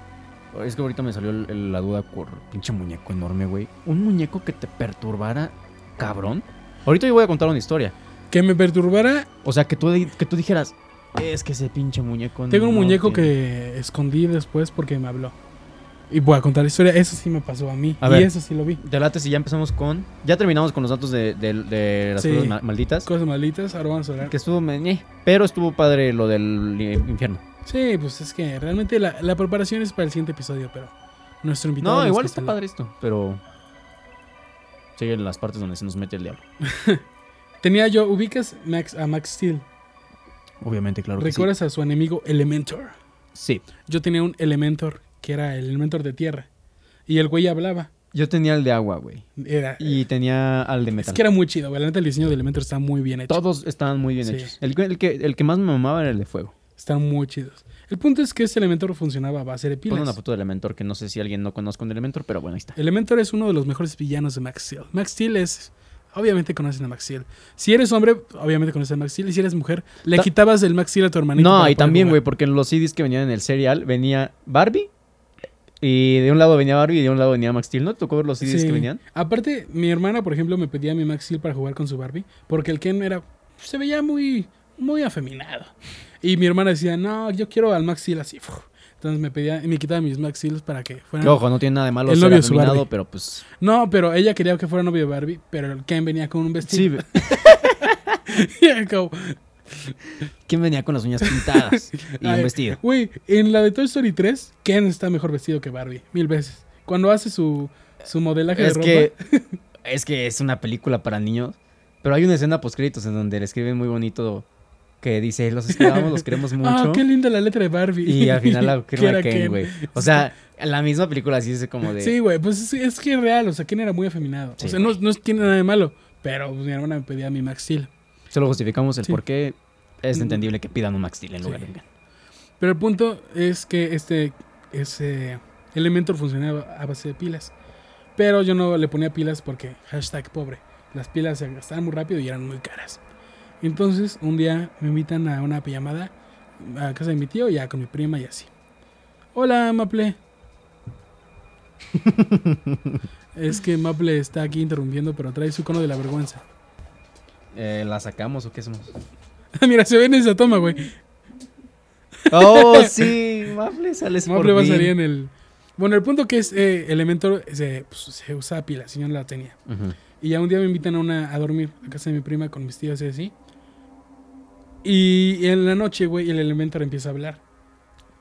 Es que ahorita me salió la duda por pinche muñeco enorme, güey. Un muñeco que te perturbara, cabrón. Ahorita yo voy a contar una historia. Que me perturbara. O sea, que tú, que tú dijeras, es que ese pinche muñeco. Tengo un no muñeco tiene-". que escondí después porque me habló. Y voy a contar la historia. Eso sí me pasó a mí. A y ver. eso sí lo vi. Te late si ya empezamos con. Ya terminamos con los datos de, de- de las Sí. cosas ma- malditas. Cosas malditas. Ahora vamos a hablar. Que estuvo. ñe, pero estuvo padre lo del eh, infierno. Sí, pues es que realmente la, la preparación es para el siguiente episodio, pero nuestro invitado. No, igual está padre esto. Pero. Siguen las partes donde se nos mete el diablo. Tenía yo, ubicas Max, a Max Steel. Obviamente, claro. que sí. ¿Recuerdas a su enemigo Elementor? Sí. Yo tenía un Elementor que era el Elementor de tierra. Y el güey hablaba. Yo tenía el de agua, güey. Era, Y tenía al de es metal. que era muy chido, güey. La neta, el diseño de Elementor está muy bien hecho. Todos estaban muy bien Sí. hechos. El, que- el que, el que más me mamaba era el de fuego. Están muy chidos. El punto es que este Elementor funcionaba a base de pilas. Pon una foto de Elementor que no sé si alguien no conozca un Elementor, pero bueno, ahí está. Elementor es uno de los mejores villanos de Max Steel. Max Steel es. Obviamente conocen a Max Steel. Si eres hombre, obviamente conoces a Max Steel. Y si eres mujer, le Ta- quitabas el Max Steel a tu hermanito. No, y también, güey, porque en los CDs que venían en el serial venía Barbie. Y de un lado venía Barbie y de un lado venía Max Steel. ¿No te tocó ver los CDs Sí. que venían? Aparte, mi hermana, por ejemplo, me pedía mi Max Steel para jugar con su Barbie. Porque el Ken era. Se veía muy. Muy afeminado. Y mi hermana decía, no, yo quiero al Max Steel así. fu". Entonces me pedía, me quitaba mis Max Steels para que fueran. Que ojo, no tiene nada de malo El ser novio pero pues... No, pero ella quería que fuera novio de Barbie, pero el Ken venía con un Sí, vestido. Y era como, ¿quién venía con las uñas pintadas? Y un vestido. Güey, en la de Toy Story 3, Ken está mejor vestido que Barbie, mil veces. Cuando hace su, su modelaje Es de ropa. es que es una película para niños. Pero hay una escena post créditos en donde le escriben muy bonito que dice, los esperamos, los queremos mucho. Ah, qué linda la letra de Barbie. Y al final la firma Ken, güey. O sea, la misma película así es como de... Sí, güey, pues es, es que es real, o sea, Ken era muy afeminado. Sí, o sea, no, no tiene nada de malo, pero pues, mi hermana me pedía mi Max Steel. Solo justificamos el Sí. por qué es Mm. entendible que pidan un Max Steel en Sí. lugar de un Ken. Pero el punto es que este ese Elementor funcionaba a base de pilas. Pero yo no le ponía pilas porque hashtag pobre. Las pilas se gastaban muy rápido y eran muy caras. Entonces, un día me invitan a una pijamada a casa de mi tío, ya con mi prima y así. Hola, Maple. es que Maple está aquí interrumpiendo, pero trae su cono de la vergüenza. Eh, ¿La sacamos o qué hacemos? Mira, se ve en esa toma, güey. ¡Oh, sí! Mafle, sales por Maple va a salir en el... Bueno, el punto que es eh, Elementor se, pues, se usaba pilas, si yo no la tenía. Y ya un día me invitan a, una, a dormir a casa de mi prima con mis tíos y así. Y en la noche, güey, el Elementor empieza a hablar.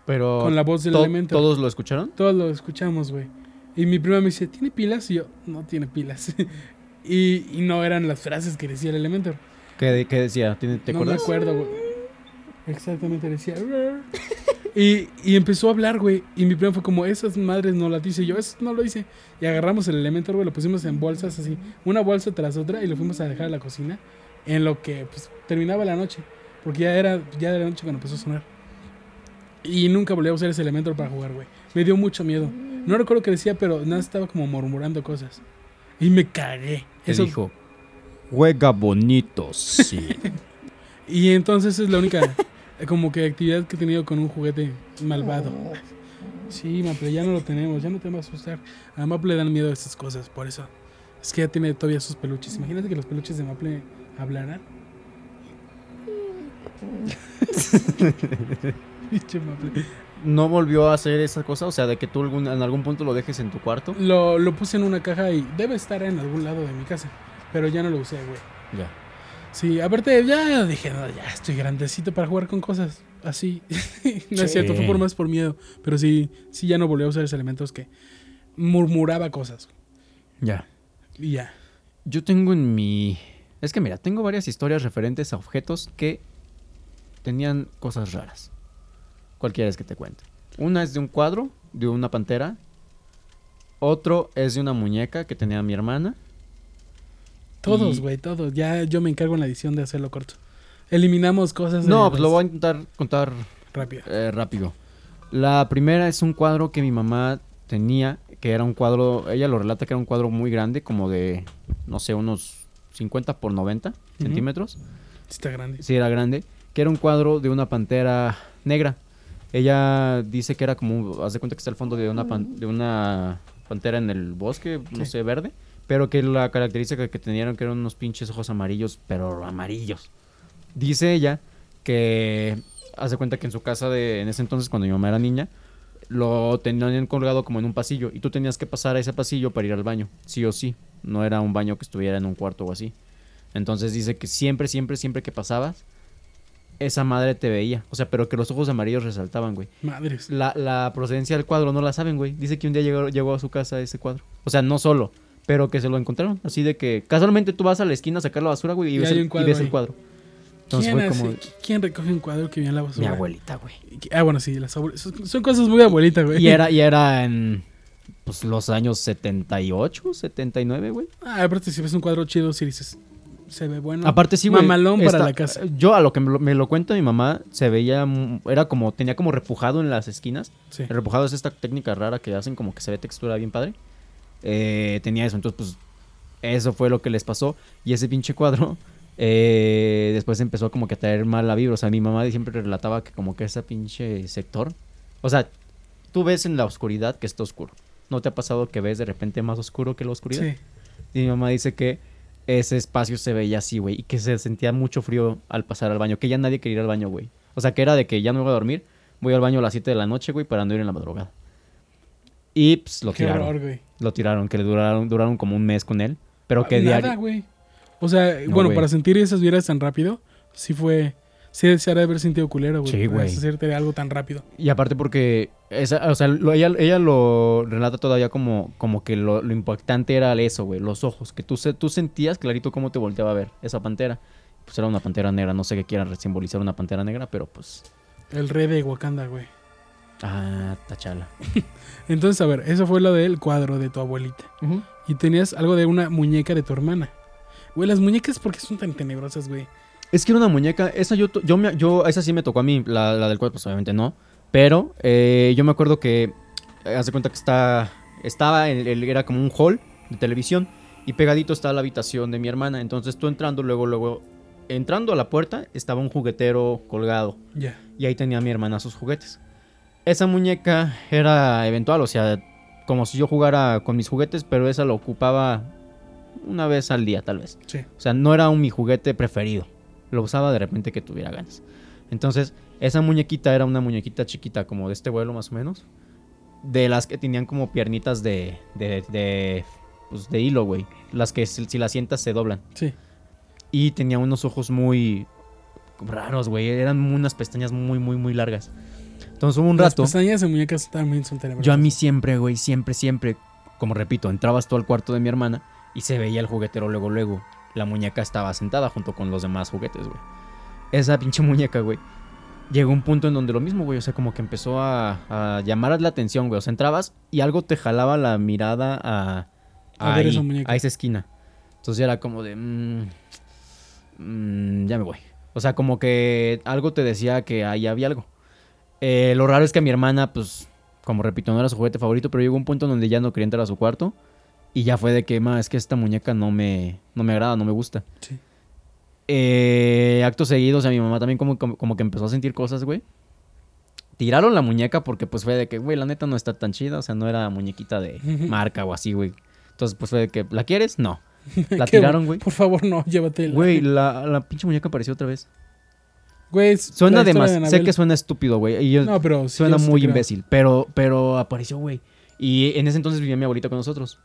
Pero... con la voz del to- Elementor. ¿Todos lo escucharon? Todos lo escuchamos, güey. Y mi prima me dice, ¿tiene pilas? Y yo, no tiene pilas. y, y no eran las frases que decía el Elementor. ¿Qué, qué decía? ¿Tiene- ¿Te no me acuerdo, güey. Exactamente, decía. Y, y empezó a hablar, güey. Y mi prima fue como, esas madres no las dice. Y yo, eso no lo hice. Y agarramos el Elementor, güey, lo pusimos en bolsas así, una bolsa tras otra, y lo fuimos a dejar a la cocina. En lo que pues, terminaba la noche. Porque ya era ya de la noche cuando empezó a sonar. Y nunca volví a usar ese Elementor para jugar, güey. Me dio mucho miedo. No recuerdo qué decía, pero nada, estaba como murmurando cosas. Y me cagué. Te Eso, dijo, juega bonito, sí. Y entonces es la única como que actividad que he tenido con un juguete malvado. Sí, Maple, ya no lo tenemos, ya no te va a asustar. A Maple le dan miedo estas cosas, por eso. Es que ya tiene todavía sus peluches. Imagínate que los peluches de Maple hablaran. ¿No volvió a hacer esa cosa? O sea, de que tú algún- en algún punto lo dejes en tu cuarto. Lo, lo puse en una caja y debe estar en algún lado de mi casa. Pero ya no lo usé, güey. Ya. Sí, aparte ya dije, no, ya estoy grandecito para jugar con cosas así. no es cierto, fue por más por miedo. Pero sí, sí ya no volví a usar esos elementos que murmuraba cosas. Ya. Y ya. Yo tengo en mi... Es que mira, tengo varias historias referentes a objetos que tenían cosas raras. ¿Cuál quieres que te cuente? Una es de un cuadro, de una pantera. Otro es de una muñeca que tenía mi hermana. Todos, Y- güey, todos. Ya yo me encargo en la edición de hacerlo corto. Eliminamos cosas. de No, pues lo voy a intentar contar rápido. eh, rápido. La primera es un cuadro que mi mamá tenía, que era un cuadro, ella lo relata que era un cuadro muy grande, como de, no sé, unos 50 por 90 centímetros. Está grande. Sí, era grande. Que era un cuadro de una pantera negra. Ella dice que era como, haz de cuenta que está al fondo de una, pan- de una pantera en el bosque, no Sí. sé, verde. Pero que la característica que tenían que eran unos pinches ojos amarillos, pero amarillos. Dice ella que, haz de cuenta que en su casa de, en ese entonces, cuando mi mamá era niña, lo tenían colgado como en un pasillo. Y tú tenías que pasar a ese pasillo para ir al baño, sí o sí. No era un baño que estuviera en un cuarto o así. Entonces dice que siempre, siempre, siempre que pasabas, esa madre te veía. O sea, pero que los ojos amarillos resaltaban, güey. Madres. La, la procedencia del cuadro no la saben, güey. Dice que un día llegó, llegó a su casa ese cuadro. O sea, no solo, pero que se lo encontraron. Así de que casualmente tú vas a la esquina a sacar la basura, güey, y, Y ves, el, un y cuadro ves el cuadro. Entonces ¿Quién, fue como... ¿Quién recoge un cuadro que viene en la Mi basura? abuelita, güey. Ah, bueno, sí, las abue- son, cosas muy de abuelita, güey. Y era, y era en pues, los años 78, 79, güey. Ah, aparte, si ves un cuadro chido, si dices, se ve bueno. Aparte sí, güey. Mamalón para la casa. Yo a lo que me lo, me lo cuenta mi mamá, se veía, era como, tenía como repujado en las esquinas. Sí. El repujado es esta técnica rara que hacen como que se ve textura bien padre. Eh, tenía eso, entonces pues eso fue lo que les pasó. Y ese pinche cuadro eh, después empezó como que a traer mala vibra. O sea, mi mamá siempre relataba que como que ese pinche sector... O sea, tú ves en la oscuridad que está oscuro. ¿No te ha pasado que ves de repente más oscuro que la oscuridad? Sí. Y mi mamá dice que ese espacio se veía así, güey. Y que se sentía mucho frío al pasar al baño. Que ya nadie quería ir al baño, güey. O sea, que era de que ya no voy a dormir. Voy al baño a las 7 de la noche, güey, para no ir en la madrugada. Y pues lo Qué tiraron. horror, güey. Lo tiraron, que le duraron, duraron como un mes con él. Pero que Nada, diario. güey. O sea, No, bueno, güey. para sentir esas vibras tan rápido, sí fue Sí, se hará haber sentido culero, güey. Sí, güey. hacerte de algo tan rápido. Y aparte porque, esa, o sea, lo- ella, ella lo relata todavía como, como que lo, lo impactante era eso, güey, los ojos, que tú, se- tú sentías clarito cómo te volteaba a ver esa pantera. Pues era una pantera negra, no sé qué quieran simbolizar una pantera negra, pero pues... El rey de Wakanda, güey. Ah, tachala. Entonces, a ver, eso fue lo del cuadro de tu abuelita. Y tenías algo de una muñeca de tu hermana. Güey, las muñecas, ¿por qué son tan tenebrosas, güey? Es que era una muñeca, esa yo, yo, me- yo, esa sí me tocó a mí, la, la del cuerpo, pues obviamente no. Pero eh, yo me acuerdo que, eh, haz de cuenta que está, estaba, en el- era como un hall de televisión y pegadito estaba la habitación de mi hermana. Entonces tú entrando, luego, luego, entrando a la puerta estaba un juguetero colgado Ya. y ahí tenía mi hermana sus juguetes. Esa muñeca era eventual, o sea, como si yo jugara con mis juguetes, pero esa lo ocupaba una vez al día tal vez. Sí. O sea, no era un, mi juguete preferido. Lo usaba de repente que tuviera ganas. Entonces, esa muñequita era una muñequita chiquita, como de este vuelo más o menos. De las que tenían como piernitas de, de, de, pues, de hilo, güey. Las que si, si las sientas se doblan. Sí. Y tenía unos ojos muy raros, güey. Eran unas pestañas muy, muy, muy largas. Entonces hubo un Las rato. pestañas de muñecas también son tenebrosas. Yo a mí siempre, güey, siempre, siempre, como repito, entrabas tú al cuarto de mi hermana y se veía el juguetero luego, luego. La muñeca estaba sentada junto con los demás juguetes, güey. Esa pinche muñeca, güey. Llegó un punto en donde lo mismo, güey, o sea, como que empezó a, a llamar la atención, güey. O sea, entrabas y algo te jalaba la mirada a, A ver ahí, esa muñeca. a esa esquina. Entonces era como de, mm, mm, ya me voy. O sea, como que algo te decía que ahí había algo. Eh, lo raro es que a mi hermana, pues, como repito, no era su juguete favorito, pero llegó un punto en donde ya no quería entrar a su cuarto. Y ya fue de que, ma, es que esta muñeca no me, no me agrada, no me gusta. Sí. Eh, acto seguido, o sea, mi mamá también como, como, como que empezó a sentir cosas, güey. Tiraron la muñeca porque pues fue de que, güey, la neta no está tan chida, o sea, no era muñequita de marca o así, güey. Entonces, pues fue de que, ¿la quieres? No. La tiraron, güey. Por favor, no, llévatela. Güey, la, la pinche muñeca apareció otra vez. Güey, Suena la de historia más. sé que suena estúpido, güey. No, pero sí, suena muy imbécil. Pero, pero apareció, güey. Y en ese entonces vivía mi abuelita con nosotros.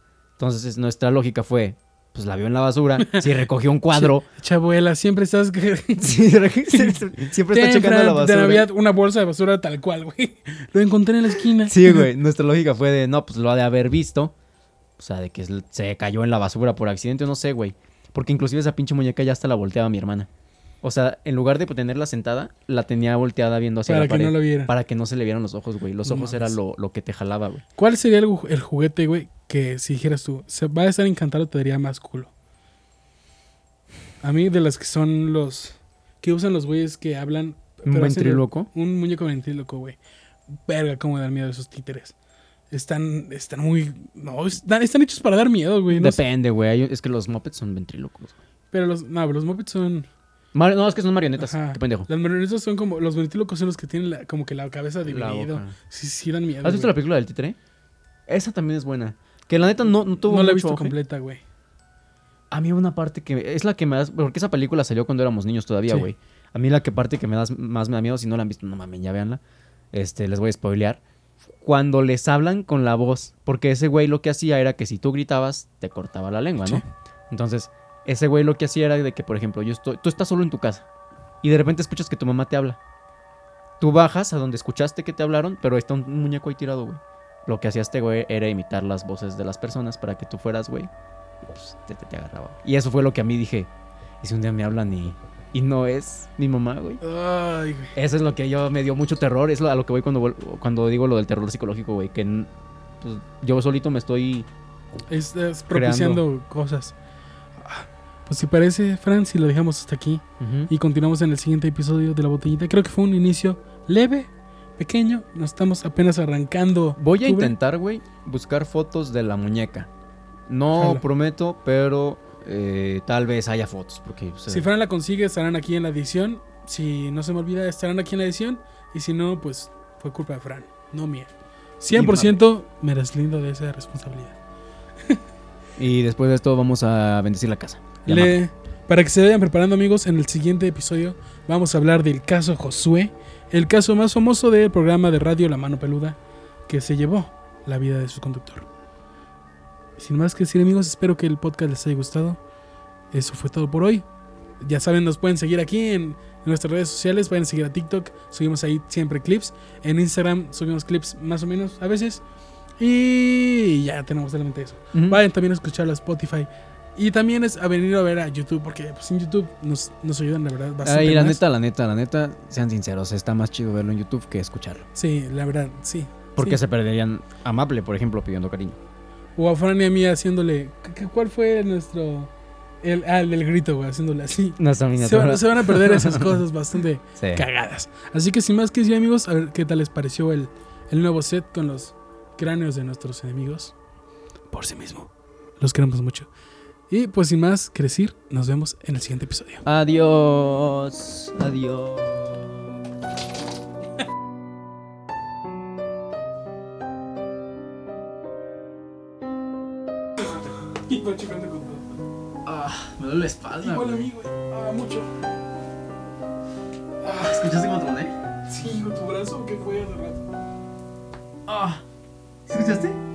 Entonces nuestra lógica fue, pues la vio en la basura. Si recogió un cuadro. Chabuela, siempre estás... sí, siempre está checando la De basura. Navidad, una bolsa de basura tal cual, güey. Lo encontré en la esquina. Sí, güey. Nuestra lógica fue de, no, pues lo ha de haber visto. O sea, de que se cayó en la basura por accidente, no sé, güey. Porque inclusive esa pinche muñeca ya hasta la volteaba mi hermana. O sea, en lugar de tenerla sentada, la tenía volteada viendo hacia Para la que pared. no lo viera. Para que no se le vieran los ojos, güey. Los No ojos era mames. lo, lo que te jalaba, güey. ¿Cuál sería el, ju- el juguete, güey, que si dijeras tú, se va a estar encantado, te daría más culo? A mí, de las que son los... Que usan los güeyes que hablan... Un ventríloco. Un muñeco ventríloco, güey. Verga, cómo dan miedo esos títeres. Están, están muy... No, están, están hechos para dar miedo, güey. No. Depende, güey. Es que los mopeds son ventrílocos. güey. Pero los... No, los Muppets son... Mar- no, es que son marionetas. Ajá. Qué pendejo. Las marionetas son como... Los ventrílocos son los que tienen la- como que la cabeza dividida. Sí, sí, dan miedo, ¿Has visto la película del títere? Esa también es buena. Que la neta no, no tuvo No la he visto completa, güey. A mí una parte que es la que me da... Porque esa película salió cuando éramos niños todavía, Sí. güey. A mí la que parte que me da más me da miedo, si no la han visto, no mames, ya véanla. Este, les voy a spoilear. Cuando les hablan con la voz. Porque ese güey lo que hacía era que si tú gritabas, te cortaba la lengua, ¿no? Sí. Entonces, ese güey lo que hacía era de que, por ejemplo, yo estoy... Tú estás solo en tu casa. Y de repente escuchas que tu mamá te habla. Tú bajas a donde escuchaste que te hablaron, pero está un muñeco ahí tirado, güey. Lo que hacía este güey era imitar las voces de las personas para que tú fueras, güey. Y pues te, te, te agarraba. Y eso fue lo que a mí dije. Y si un día me hablan y, y no es mi mamá, güey. Ay, güey. Eso es lo que yo me dio mucho terror. Es lo- a lo que voy cuando, cuando digo lo del terror psicológico, güey. Que pues, yo solito me estoy. Estás propiciando cosas. Pues si parece, Fran, si lo dejamos hasta aquí y continuamos en el siguiente episodio de La Botellita. Creo que fue un inicio leve, pequeño. Nos estamos apenas arrancando. Voy a octubre. intentar, güey, buscar fotos de la muñeca. No prometo, pero eh, tal vez haya fotos. Porque Si Fran la consigue, estarán aquí en la edición. Si no se me olvida, estarán aquí en la edición. Y si no, pues fue culpa de Fran, no mía. 100% me deslindo de esa responsabilidad. Y después de esto vamos a bendecir la casa. Le- para que se vayan preparando amigos, en el siguiente episodio vamos a hablar del caso Josué, el caso más famoso del programa de radio La Mano Peluda que se llevó la vida de su conductor. Sin más que decir amigos, espero que el podcast les haya gustado. Eso fue todo por hoy. Ya saben, nos pueden seguir aquí en nuestras redes sociales. A seguir a TikTok. Subimos ahí siempre clips. En Instagram subimos clips más o menos a veces. Y ya tenemos solamente eso. Vayan también a escucharlo a Spotify. Y también es a venir a ver a YouTube, porque pues, en YouTube nos, nos ayudan, la verdad, bastante. Ay, la más. neta, la neta, la neta, sean sinceros, está más chido verlo en YouTube que escucharlo. Sí, la verdad, sí. Porque sí. se perderían Amable, por ejemplo, pidiendo cariño. O a Fran y a mí haciéndole. ¿qué- qué- ¿Cuál fue nuestro.? El, ah, el del grito, güey, haciéndole así. Nuestra Se van, se van a perder esas cosas bastante Sí. cagadas. Así que sin más que decir, amigos, a ver qué tal les pareció el, el nuevo set con los cráneos de nuestros enemigos. Por sí mismo. Los queremos mucho. Y pues sin más que decir, nos vemos en el siguiente episodio. Adiós. Adiós. Me duele la espalda. Igual a mí, güey. Ah, mucho. ¿Escuchaste cómo troné? Sí, con tu brazo que fue hace rato. Ah. ¿Escuchaste?